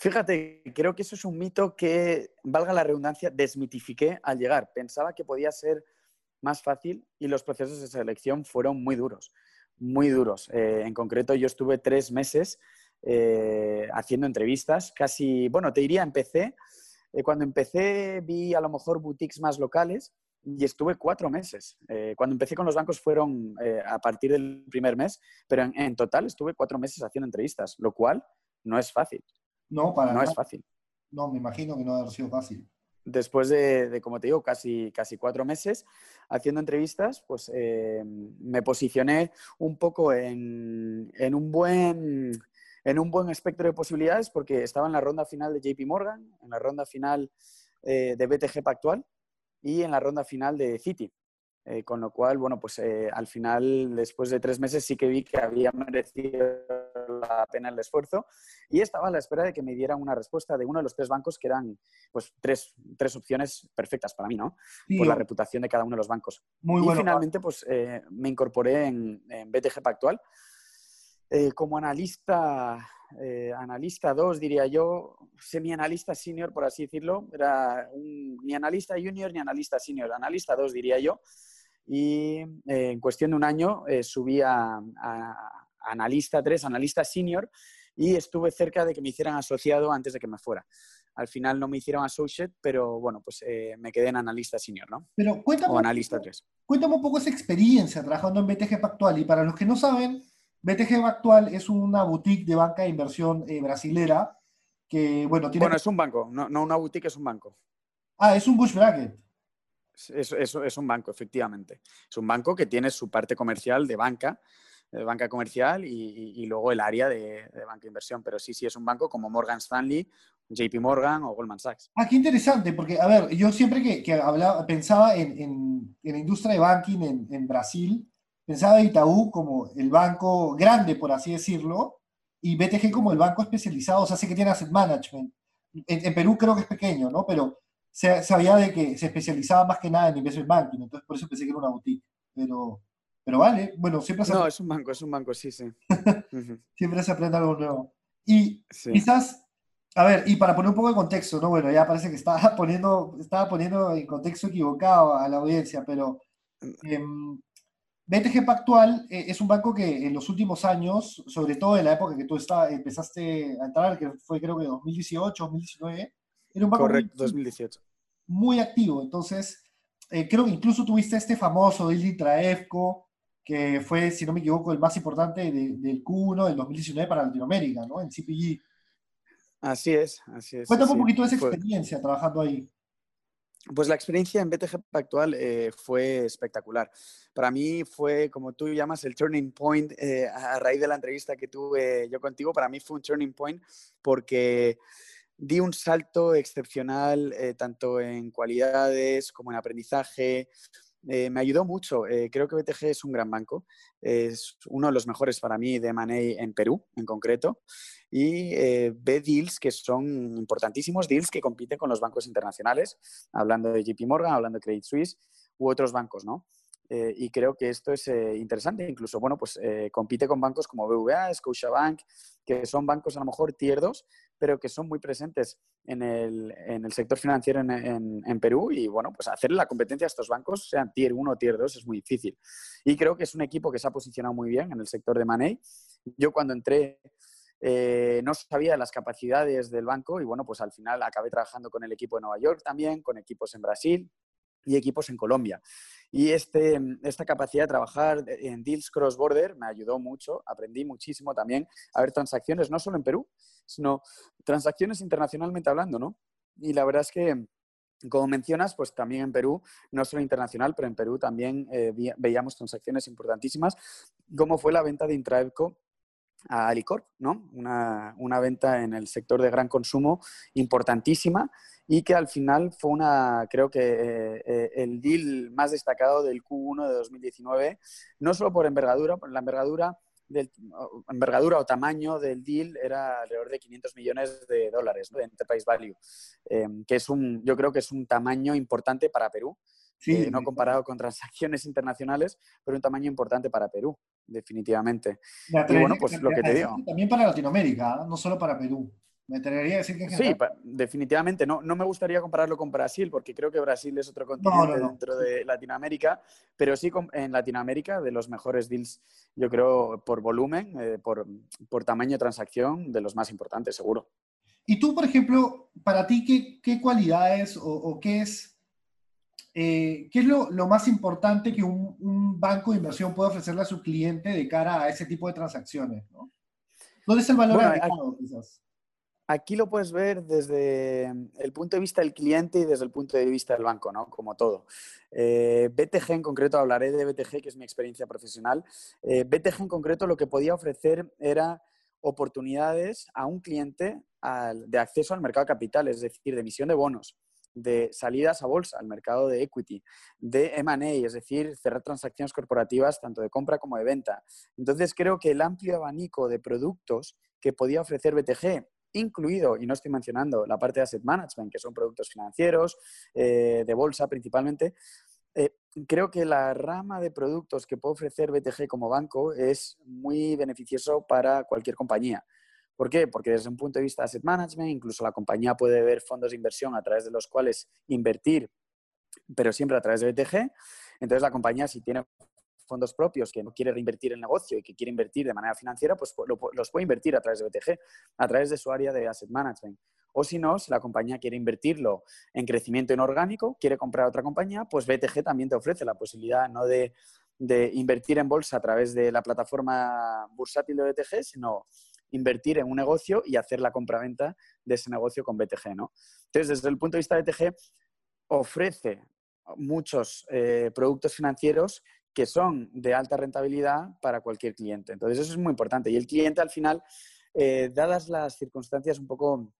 Fíjate, creo que eso es un mito que, valga la redundancia, desmitifiqué al llegar. Pensaba que podía ser más fácil y los procesos de selección fueron muy duros, muy duros. Eh, en concreto, yo estuve tres meses eh, haciendo entrevistas, casi, bueno, te diría, empecé, eh, cuando empecé vi a lo mejor boutiques más locales y estuve cuatro meses. cuando empecé con los bancos fueron a partir del primer mes, pero en, en total estuve cuatro meses haciendo entrevistas, lo cual no es fácil. No, para No es fácil. No, me imagino que no ha sido fácil. Después de, como te digo, casi, casi cuatro meses haciendo entrevistas, pues eh, me posicioné un poco en, un buen, en un buen espectro de posibilidades porque estaba en la ronda final de JP Morgan, en la ronda final eh, de BTG Pactual y en la ronda final de Citi. Eh, con lo cual, bueno, pues al final, después de tres meses, sí que vi que había merecido la pena el esfuerzo y estaba a la espera de que me dieran una respuesta de uno de los tres bancos que eran pues tres, tres opciones perfectas para mí, ¿no? Por la reputación de cada uno de los bancos. Muy y finalmente pues eh, me incorporé en, BTG Pactual eh, como analista, eh, analista 2, diría yo, semi-analista senior, por así decirlo. Era ni analista junior ni analista senior, analista 2, diría yo. Y en cuestión de un año subí a analista 3, analista senior, y estuve cerca de que me hicieran asociado antes de que me fuera. Al final no me hicieron associate, pero bueno, pues eh, me quedé en analista senior, ¿no? Pero cuéntame, o analista 3. Cuéntame un poco esa experiencia trabajando en BTG Pactual. Y para los que no saben, BTG Pactual es una boutique de banca de inversión eh, brasilera que, bueno, tiene... Bueno, es un banco, no, no, una boutique, es un banco. Ah, es un bush bracket. Es, es, es, un banco, efectivamente. Es un banco que tiene su parte comercial de banca, de banca comercial y, luego el área de, banca de inversión. Pero sí, sí es un banco como Morgan Stanley, JP Morgan o Goldman Sachs. Ah, qué interesante, porque, a ver, yo siempre que, hablaba, pensaba en, la industria de banking en, Brasil, pensaba en Itaú como el banco grande, por así decirlo, y BTG como el banco especializado, o sea, sé que tiene asset management. En, Perú creo que es pequeño, ¿no? Pero se, sabía de que se especializaba más que nada en investment banking, entonces por eso pensé que era una boutique. Pero, pero vale, bueno, siempre se... No, es un banco, es un banco, sí, sí. [LAUGHS] siempre se aprende algo nuevo. Y quizás, a ver, y para poner un poco de contexto, ¿no? Bueno, ya parece que estaba [LAUGHS] poniendo, estaba poniendo en contexto equivocado a la audiencia, pero eh, BTG Pactual es un banco que en los últimos años, sobre todo en la época que tú está, empezaste a entrar, que fue creo que 2018, 2019, era un banco Correcto, 2018. muy activo. Entonces, eh, creo que incluso tuviste este famoso deal Traefco, que fue, si no me equivoco, el más importante del Q1 del 2019 para Latinoamérica, ¿no? En CPG. Así es, así es. Cuéntame un poquito de esa experiencia trabajando ahí. Pues la experiencia en BTG actual eh, fue espectacular. Para mí fue, como tú llamas, el turning point eh, a raíz de la entrevista que tuve yo contigo. Para mí fue un turning point porque di un salto excepcional eh, tanto en cualidades como en aprendizaje. me ayudó mucho. creo que BTG es un gran banco. Es uno de los mejores para mí de Money en Perú, en concreto y eh, ve deals que son importantísimos, deals que compiten con los bancos internacionales, hablando de JP Morgan, hablando de Credit Suisse u otros bancos, ¿no? Eh, y creo que esto es eh, interesante. Incluso, bueno, pues compite con bancos como BVA, Scotiabank, que son bancos a lo mejor tier 2, pero que son muy presentes en el, en el sector financiero en, en, Perú. Y, bueno, pues hacerle la competencia a estos bancos, sean tier 1 o tier 2, es muy difícil. Y creo que es un equipo que se ha posicionado muy bien en el sector de Money. Yo cuando entré eh, no sabía las capacidades del banco y bueno, pues al final acabé trabajando con el equipo de Nueva York también, con equipos en Brasil y equipos en Colombia. Y este, esta capacidad de trabajar en deals cross-border me ayudó mucho, aprendí muchísimo también a ver transacciones no solo en Perú, sino transacciones internacionalmente hablando, ¿no? Y la verdad es que, como mencionas, pues también en Perú, no solo internacional, pero en Perú también eh, veíamos transacciones importantísimas, como fue la venta de Intraevco a Alicorp, ¿no? Una, una, venta en el sector de gran consumo importantísima y que al final fue una, creo que eh, eh, el deal más destacado del Q1 de 2019, no solo por envergadura, por la envergadura, del, envergadura o tamaño del deal era alrededor de 500 millones de dólares de Enterprise Value, em, que es un, yo creo que es un tamaño importante para Perú. Eh, no comparado con transacciones internacionales, pero un tamaño importante para Perú definitivamente. Y bueno, pues lo que te digo. También para Latinoamérica, no solo para Perú. Me atrevería a decir que Sí, definitivamente. No, no me gustaría compararlo con Brasil, porque creo que Brasil es otro continente dentro de Latinoamérica, pero sí en Latinoamérica, de los mejores deals, yo creo, por volumen, eh, por, por, tamaño de transacción, de los más importantes, seguro. Y tú, por ejemplo, para ti, ¿qué, qué cualidades o, o qué es eh, ¿qué es lo, más importante que un, banco de inversión puede ofrecerle a su cliente de cara a ese tipo de transacciones? ¿Dónde está el valor agregado, quizás? Aquí lo puedes ver desde el punto de vista del cliente y desde el punto de vista del banco, ¿no? Como todo. Eh, BTG en concreto, hablaré de BTG, que es mi experiencia profesional. Eh, BTG en concreto lo que podía ofrecer era oportunidades a un cliente de acceso al mercado capital, es decir, de emisión de bonos de salidas a bolsa, al mercado de equity, de M&A, es decir, cerrar transacciones corporativas tanto de compra como de venta. Entonces creo que el amplio abanico de productos que podía ofrecer BTG, incluido, y no estoy mencionando la parte de asset management, que son productos financieros, eh, de bolsa principalmente, eh, creo que la rama de productos que puede ofrecer BTG como banco es muy beneficioso para cualquier compañía. ¿Por qué? Porque desde un punto de vista de asset management, incluso la compañía puede ver fondos de inversión a través de los cuales invertir, pero siempre a través de BTG. Entonces la compañía, si tiene fondos propios que no quiere reinvertir el negocio y que quiere invertir de manera financiera, pues los puede invertir a través de BTG, a través de su área de asset management. O si no, si la compañía quiere invertirlo en crecimiento inorgánico, quiere comprar otra compañía, pues BTG también te ofrece la posibilidad no de, de invertir en bolsa a través de la plataforma bursátil de BTG, sino invertir en un negocio y hacer la compraventa de ese negocio con BTG, ¿no? Entonces, desde el punto de vista de BTG, ofrece muchos eh, productos financieros que son de alta rentabilidad para cualquier cliente. Entonces, eso es muy importante. Y el cliente, al final, eh, dadas las circunstancias un poco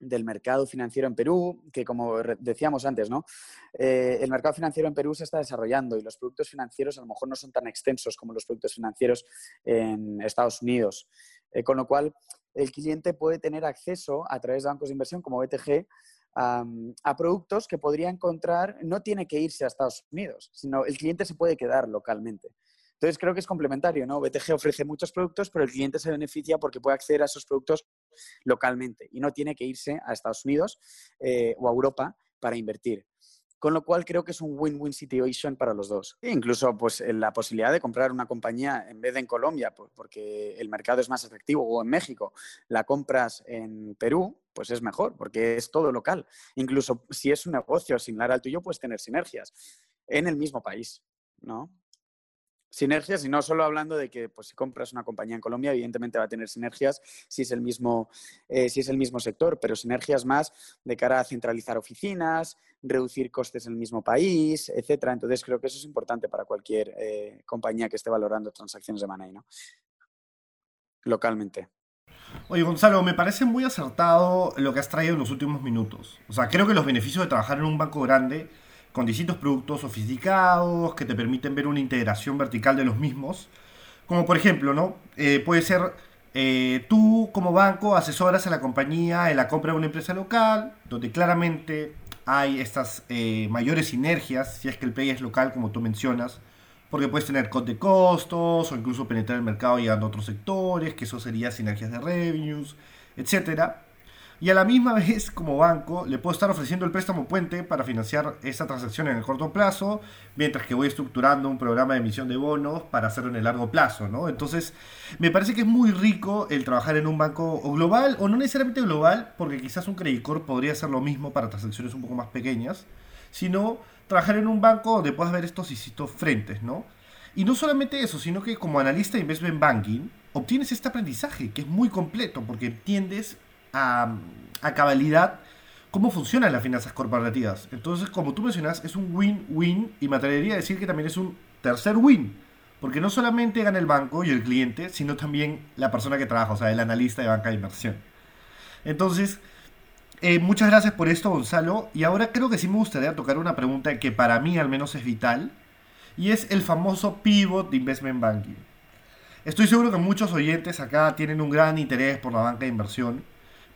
del mercado financiero en Perú, que como decíamos antes, ¿no? Eh, el mercado financiero en Perú se está desarrollando y los productos financieros a lo mejor no son tan extensos como los productos financieros en Estados Unidos. Eh, con lo cual, el cliente puede tener acceso a través de bancos de inversión como BTG a productos que podría encontrar, no tiene que irse a Estados Unidos, sino el cliente se puede quedar localmente. Entonces creo que es complementario, ¿no? BTG ofrece muchos productos, pero el cliente se beneficia porque puede acceder a esos productos localmente y no tiene que irse a Estados Unidos eh, o a Europa para invertir. Con lo cual creo que es un win-win situation para los dos. E incluso pues, la posibilidad de comprar una compañía en vez de en Colombia, pues, porque el mercado es más atractivo, o en México, la compras en Perú, pues es mejor, porque es todo local. Incluso si es un negocio similar al tuyo, puedes tener sinergias en el mismo país, ¿no? Sinergias y no solo hablando de que pues, si compras una compañía en Colombia, evidentemente va a tener sinergias si es el mismo, eh, si es el mismo sector, pero sinergias más de cara a centralizar oficinas, reducir costes en el mismo país, etcétera. Entonces creo que eso es importante para cualquier eh, compañía que esté valorando transacciones de money, ¿no? Localmente. Oye, Gonzalo, me parece muy acertado lo que has traído en los últimos minutos. O sea, creo que los beneficios de trabajar en un banco grande con distintos productos sofisticados que te permiten ver una integración vertical de los mismos. Como por ejemplo, ¿no? Eh, puede ser eh, tú como banco asesoras a la compañía en la compra de una empresa local, donde claramente hay estas eh, mayores sinergias, si es que el play es local, como tú mencionas, porque puedes tener cut de costos o incluso penetrar el mercado llegando a otros sectores, que eso sería sinergias de revenues, etcétera y a la misma vez como banco le puedo estar ofreciendo el préstamo puente para financiar esa transacción en el corto plazo, mientras que voy estructurando un programa de emisión de bonos para hacerlo en el largo plazo, ¿no? Entonces, me parece que es muy rico el trabajar en un banco global, o no necesariamente global, porque quizás un Credit podría hacer lo mismo para transacciones un poco más pequeñas, sino trabajar en un banco donde puedas ver estos distintos frentes, ¿no? Y no solamente eso, sino que como analista de investment banking, obtienes este aprendizaje que es muy completo, porque entiendes a, cabalidad cómo funcionan las finanzas corporativas. Entonces, como tú mencionas, es un win-win y me atrevería a decir que también es un tercer win. Porque no solamente gana el banco y el cliente, sino también la persona que trabaja, o sea, el analista de banca de inversión. Entonces, eh, muchas gracias por esto, Gonzalo. Y ahora creo que sí me gustaría tocar una pregunta que para mí al menos es vital. Y es el famoso pivot de investment banking. Estoy seguro que muchos oyentes acá tienen un gran interés por la banca de inversión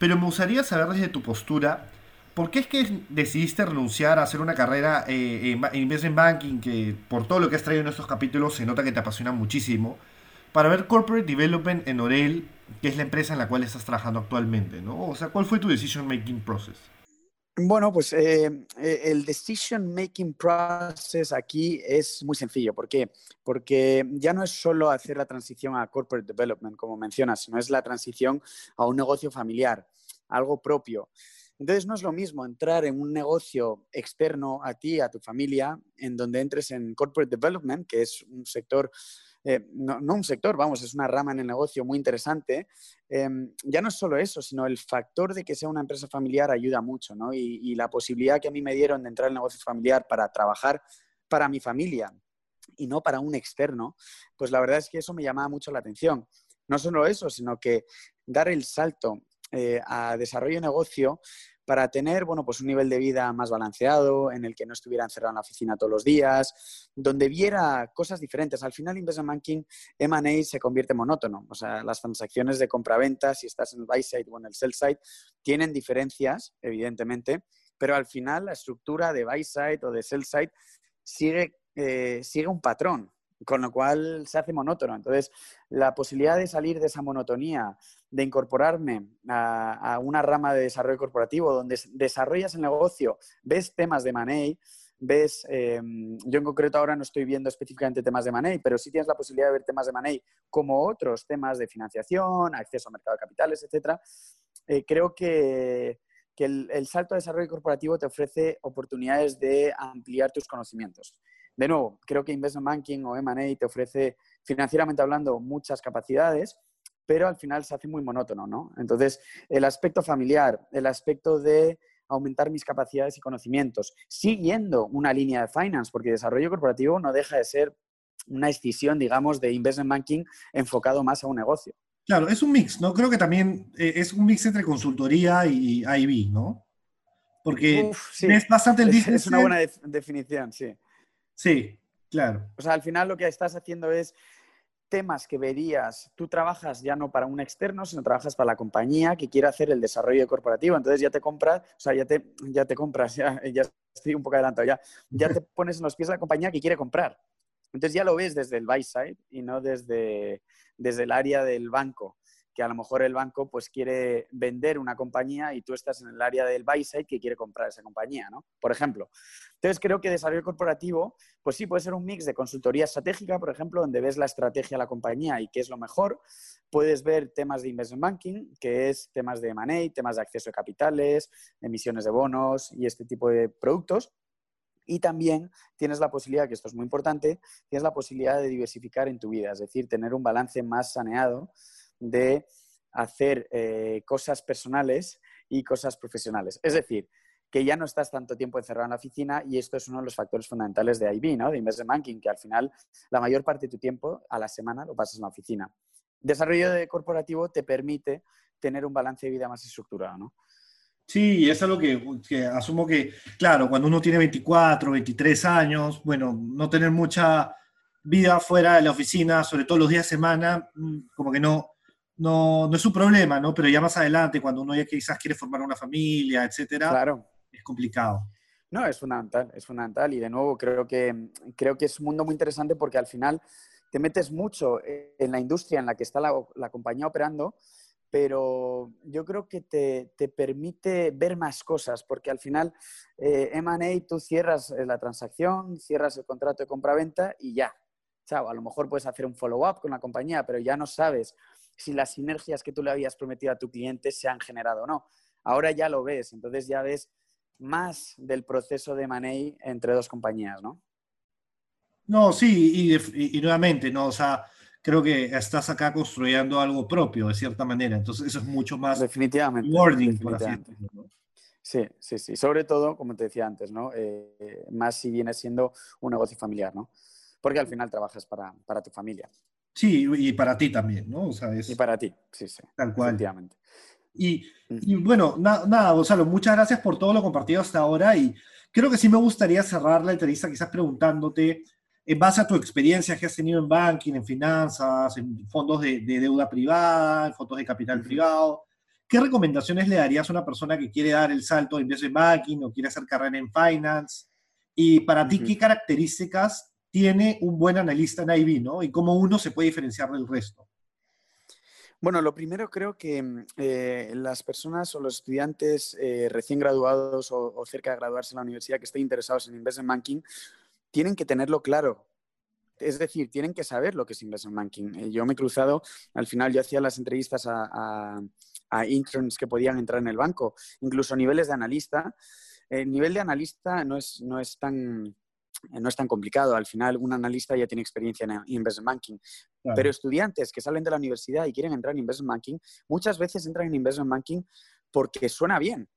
pero me gustaría saber desde tu postura, ¿por qué es que decidiste renunciar a hacer una carrera eh, en investment banking, que por todo lo que has traído en estos capítulos se nota que te apasiona muchísimo, para ver corporate development en Orel, que es la empresa en la cual estás trabajando actualmente, ¿no? O sea, ¿cuál fue tu decision making process? Bueno, pues eh, eh, el decision making process aquí es muy sencillo. ¿Por qué? Porque ya no es solo hacer la transición a corporate development, como mencionas, sino es la transición a un negocio familiar, algo propio. Entonces no es lo mismo entrar en un negocio externo a ti, a tu familia, en donde entres en corporate development, que es un sector eh, no, un sector, vamos, es una rama en el negocio muy interesante. Em, ya no es solo eso, sino el factor de que sea una empresa familiar ayuda mucho, ¿no? Y, la posibilidad que a mí me dieron de entrar en el negocio familiar para trabajar para mi familia y no para un externo, pues la verdad es que eso me llamaba mucho la atención. No solo eso, sino que dar el salto eh, a desarrollo de negocio para tener bueno, pues un nivel de vida más balanceado, en el que no estuviera encerrado en la oficina todos los días, donde viera cosas diferentes. Al final, Investment Banking, M&A se convierte monótono. O sea, las transacciones de compra-venta, si estás en el buy side o en el sell side, tienen diferencias, evidentemente, pero al final la estructura de buy side o de sell side sigue, eh, sigue un patrón con lo cual se hace monótono. Entonces, la posibilidad de salir de esa monotonía, de incorporarme a, una rama de desarrollo corporativo donde desarrollas el negocio, ves temas de money, ves, em, yo en concreto ahora no estoy viendo específicamente temas de money, pero sí tienes la posibilidad de ver temas de money como otros temas de financiación, acceso al mercado de capitales, etc. Eh, creo que, el, el salto a desarrollo corporativo te ofrece oportunidades de ampliar tus conocimientos de nuevo, creo que Investment Banking o M&A te ofrece, financieramente hablando, muchas capacidades, pero al final se hace muy monótono, ¿no? Entonces, el aspecto familiar, el aspecto de aumentar mis capacidades y conocimientos, siguiendo una línea de finance, porque desarrollo corporativo no deja de ser una decisión, digamos, de investment banking enfocado más a un negocio. Claro, es un mix, ¿no? Creo que también eh, es un mix entre consultoría y IB, ¿no? Porque es bastante el business. Es una buena definición, sí. Sí, claro. O sea, al final lo que estás haciendo es temas que verías, tú trabajas ya no para un externo, sino trabajas para la compañía que quiere hacer el desarrollo corporativo. Entonces ya te compras, o sea, ya te, ya te compras, [LAUGHS] ya, ya estoy un poco adelantado, ya, ya te [LAUGHS] pones en los pies de la compañía que quiere comprar. Entonces ya lo ves desde el buy side y no desde, desde el área del banco que a lo mejor el banco pues quiere vender una compañía y tú estás en el área del buy side que quiere comprar esa compañía, ¿no? Por ejemplo. Entonces creo que desarrollo corporativo, pues sí, puede ser un mix de consultoría estratégica, por ejemplo, donde ves la estrategia de la compañía y qué es lo mejor. Puedes ver temas de investment banking, que es temas de M&A, temas de acceso a capitales, emisiones de bonos y este tipo de productos. Y también tienes la posibilidad, que esto es muy importante, tienes la posibilidad de diversificar en tu vida, es decir, tener un balance más saneado de hacer eh, cosas personales y cosas profesionales. Es decir, que ya no estás tanto tiempo encerrado en la oficina y esto es uno de los factores fundamentales de IB, ¿no? de Investment Banking, que al final la mayor parte de tu tiempo a la semana lo pasas en la oficina. Desarrollo de corporativo te permite tener un balance de vida más estructurado. ¿no? Sí, es algo que, que, asumo que, claro, cuando uno tiene 24, 23 años, bueno, no tener mucha vida fuera de la oficina, sobre todo los días de semana, mm, como que no, no, no es un problema, ¿no? Pero ya más adelante, cuando uno ya quizás quiere formar una familia, etcétera, claro. es complicado. No, es fundamental, es fundamental. Y de nuevo, creo que, creo que es un mundo muy interesante porque al final te metes mucho en la industria en la que está la, la compañía operando, pero yo creo que te, te, permite ver más cosas, porque al final eh, M&A tú cierras eh, la transacción, cierras el contrato de compra-venta y ya. Chao, a lo mejor puedes hacer un follow-up con la compañía, pero ya no sabes si las sinergias que tú le habías prometido a tu cliente se han generado o no. Ahora ya lo ves, entonces ya ves más del proceso de money entre dos compañías, ¿no? No, sí, y, nuevamente, ¿no? O sea, creo que estás acá construyendo algo propio, de cierta manera. Entonces, eso es mucho más definitivamente, wording, Sí, sí, sí. Sobre todo, como te decía antes, ¿no? Eh, más si viene siendo un negocio familiar, ¿no? Porque al final trabajas para, para tu familia. Sí, y para ti también, ¿no? O sea, Y para ti, sí, sí. Tal cual. Y, y bueno, nada, Gonzalo, muchas gracias por todo lo compartido hasta ahora y creo que sí me gustaría cerrar la entrevista quizás preguntándote, en base a tu experiencia que has tenido en banking, en finanzas, en fondos de, deuda privada, en fondos de capital privado, ¿qué recomendaciones le darías a una persona que quiere dar el salto de investment banking o quiere hacer carrera en finance? Y para ti, ¿qué características tiene un buen analista en IB, ¿no? Y cómo uno se puede diferenciar del resto. Bueno, lo primero creo que mm, eh, las personas o los estudiantes eh, recién graduados o, cerca de graduarse en la universidad que estén interesados en investment banking tienen que tenerlo claro. Es decir, tienen que saber lo que es investment banking. Eh, yo me he cruzado, al final yo hacía las entrevistas a, a interns que podían entrar en el banco, incluso a niveles de analista. El nivel de analista no es, no es tan no es tan complicado. Al final, un analista ya tiene experiencia en investment banking. Pero estudiantes que salen de la universidad y quieren entrar en investment banking, muchas veces entran en investment banking porque suena bien,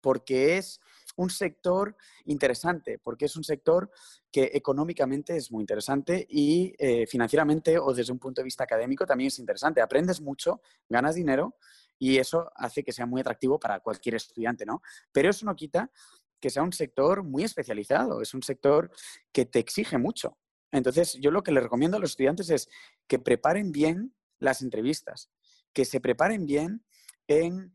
porque es un sector interesante, porque es un sector que económicamente es muy interesante y eh, financieramente o desde un punto de vista académico también es interesante. Aprendes mucho, ganas dinero y eso hace que sea muy atractivo para cualquier estudiante, ¿no? Pero eso no quita que sea un sector muy especializado, es un sector que te exige mucho. Entonces, yo lo que les recomiendo a los estudiantes es que preparen bien las entrevistas, que se preparen bien en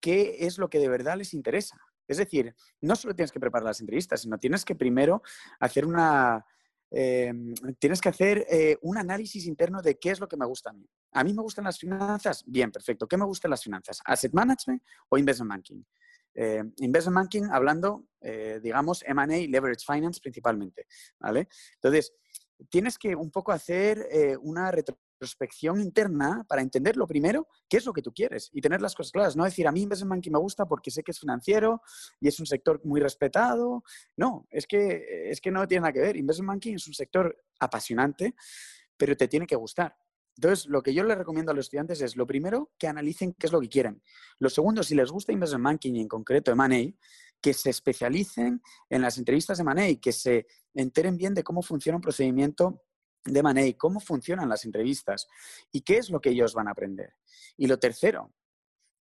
qué es lo que de verdad les interesa. Es decir, no solo tienes que preparar las entrevistas, sino tienes que primero hacer una... Em, tienes que hacer eh, un análisis interno de qué es lo que me gusta a mí. A mí me gustan las finanzas, bien, perfecto. ¿Qué me gustan las finanzas? ¿Asset management o investment banking? Eh, investment banking hablando, eh, digamos, M&A leverage finance principalmente, ¿vale? Entonces, tienes que un poco hacer eh, una retrospección interna para entender lo primero, qué es lo que tú quieres y tener las cosas claras. No decir, a mí investment banking me gusta porque sé que es financiero y es un sector muy respetado. No, es que, es que no tiene nada que ver. Investment banking es un sector apasionante, pero te tiene que gustar. Entonces, lo que yo les recomiendo a los estudiantes es, lo primero, que analicen qué es lo que quieren. Lo segundo, si les gusta Investment Banking y en concreto M&A, que se especialicen en las entrevistas de M&A, que se enteren bien de cómo funciona un procedimiento de M&A, cómo funcionan las entrevistas y qué es lo que ellos van a aprender. Y lo tercero,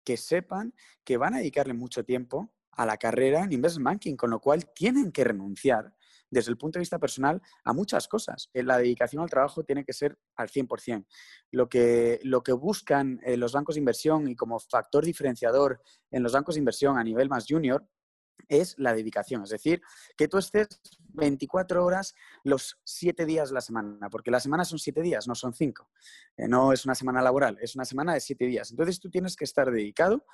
que sepan que van a dedicarle mucho tiempo a la carrera en Investment Banking, con lo cual tienen que renunciar desde el punto de vista personal a muchas cosas. Eh, la dedicación al trabajo tiene que ser al 100%. Lo que, lo que buscan eh, los bancos de inversión y como factor diferenciador en los bancos de inversión a nivel más junior es la dedicación, es decir, que tú estés 24 horas los 7 días de la semana, porque la semana son 7 días, no son 5. Eh, no es una semana laboral, es una semana de 7 días. Entonces tú tienes que estar dedicado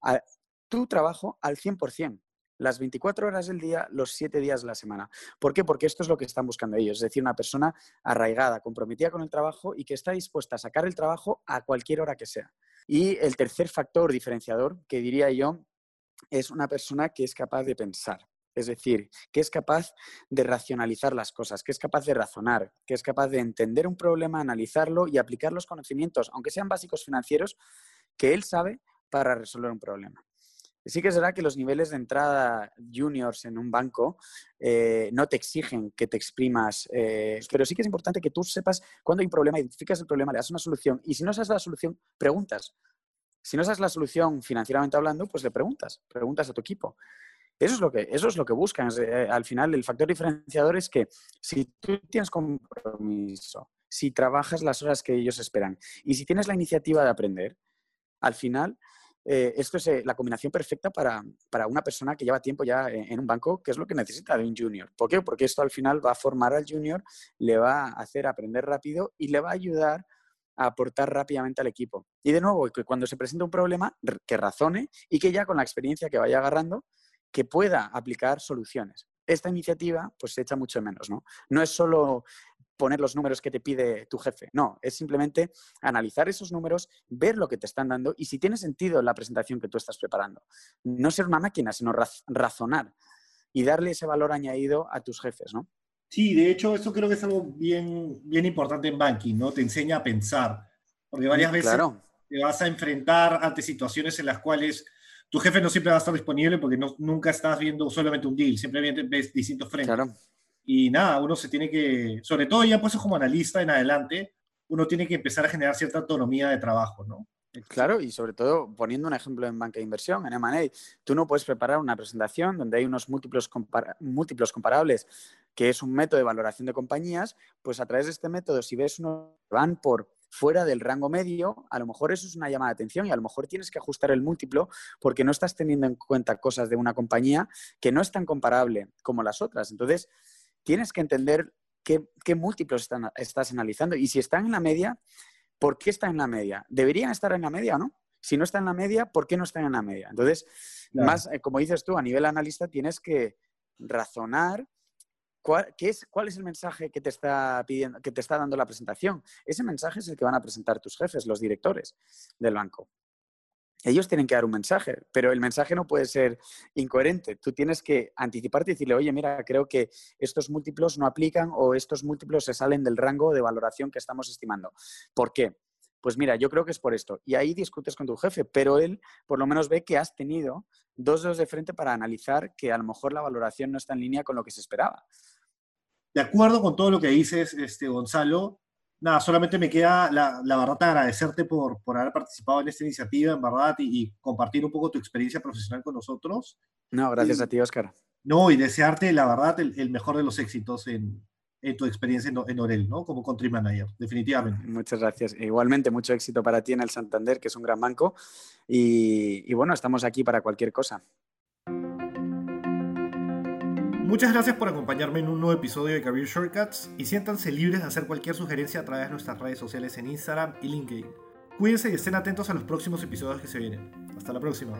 a tu trabajo al 100% las 24 horas del día, los 7 días de la semana. ¿Por qué? Porque esto es lo que están buscando ellos, es decir, una persona arraigada, comprometida con el trabajo y que está dispuesta a sacar el trabajo a cualquier hora que sea. Y el tercer factor diferenciador, que diría yo, es una persona que es capaz de pensar. Es decir, que es capaz de racionalizar las cosas, que es capaz de razonar, que es capaz de entender un problema, analizarlo y aplicar los conocimientos, aunque sean básicos financieros, que él sabe para resolver un problema. Sí que será que los niveles de entrada juniors en un banco eh, no te exigen que te exprimas, eh, pero sí que es importante que tú sepas cuándo hay un problema, identificas el problema, le das una solución y si no sabes la solución, preguntas. Si no sabes la solución financieramente hablando, pues le preguntas, preguntas a tu equipo. Eso es lo que, eso es lo que buscan. Eh, al final, el factor diferenciador es que si tú tienes compromiso, si trabajas las horas que ellos esperan y si tienes la iniciativa de aprender, al final eh, esto es eh, la combinación perfecta para, una persona que lleva tiempo ya en, un banco, que es lo que necesita de un junior. ¿Por qué? Porque esto al final va a formar al junior, le va a hacer aprender rápido y le va a ayudar a aportar rápidamente al equipo. Y de nuevo, que cuando se presenta un problema, que razone y que ya con la experiencia que vaya agarrando, que pueda aplicar soluciones. Esta iniciativa pues se echa mucho menos, ¿no? No es solo poner los números que te pide tu jefe, no, es simplemente analizar esos números, ver lo que te están dando y si tiene sentido la presentación que tú estás preparando. No ser una máquina, sino razonar y darle ese valor añadido a tus jefes, ¿no? Sí, de hecho, eso creo que es algo bien, bien importante en banking, ¿no? Te enseña a pensar, porque varias veces te vas a enfrentar ante situaciones en las cuales tu jefe no siempre va a estar disponible porque no, nunca estás viendo solamente un deal, siempre ves distintos frentes. Y nada, uno se tiene que, sobre todo ya pues como analista en adelante, uno tiene que empezar a generar cierta autonomía de trabajo, ¿no? Claro, y sobre todo poniendo un ejemplo en banca de inversión, en M&A, tú no puedes preparar una presentación donde hay unos múltiplos, múltiplos comparables, que es un método de valoración de compañías, pues a través de este método, si ves uno van por fuera del rango medio, a lo mejor eso es una llamada de atención y a lo mejor tienes que ajustar el múltiplo porque no estás teniendo en cuenta cosas de una compañía que no es tan comparable como las otras. Entonces, tienes que entender qué, múltiplos estás analizando y si están en la media, ¿por qué están en la media? ¿Deberían estar en la media o no? Si no están en la media, ¿por qué no están en la media? Entonces, más, eh, como dices tú, a nivel analista tienes que razonar ¿Cuál, es, ¿Cuál es el mensaje que te está pidiendo, que te está dando la presentación? Ese mensaje es el que van a presentar tus jefes, los directores del banco. Ellos tienen que dar un mensaje, pero el mensaje no puede ser incoherente. Tú tienes que anticiparte y decirle, oye, mira, creo que estos múltiplos no aplican o estos múltiplos se salen del rango de valoración que estamos estimando. ¿Por qué? Pues mira, yo creo que es por esto. Y ahí discutes con tu jefe, pero él por lo menos ve que has tenido dos dedos de frente para analizar que a lo mejor la valoración no está en línea con lo que se esperaba. De acuerdo con todo lo que dices, este, Gonzalo. Nada, solamente me queda la, la verdad agradecerte por, por, haber participado en esta iniciativa, en verdad, y, compartir un poco tu experiencia profesional con nosotros. No, gracias a ti, Oscar. No, y desearte, la verdad, el mejor de los éxitos en, en tu experiencia en, Orel, ¿no? Como country manager, definitivamente. Muchas gracias. Igualmente, mucho éxito para ti en el Santander, que es un gran banco. Y, y bueno, estamos aquí para cualquier cosa. Muchas gracias por acompañarme en un nuevo episodio de Career Shortcuts y siéntanse libres de hacer cualquier sugerencia a través de nuestras redes sociales en Instagram y LinkedIn. Cuídense y estén atentos a los próximos episodios que se vienen. Hasta la próxima.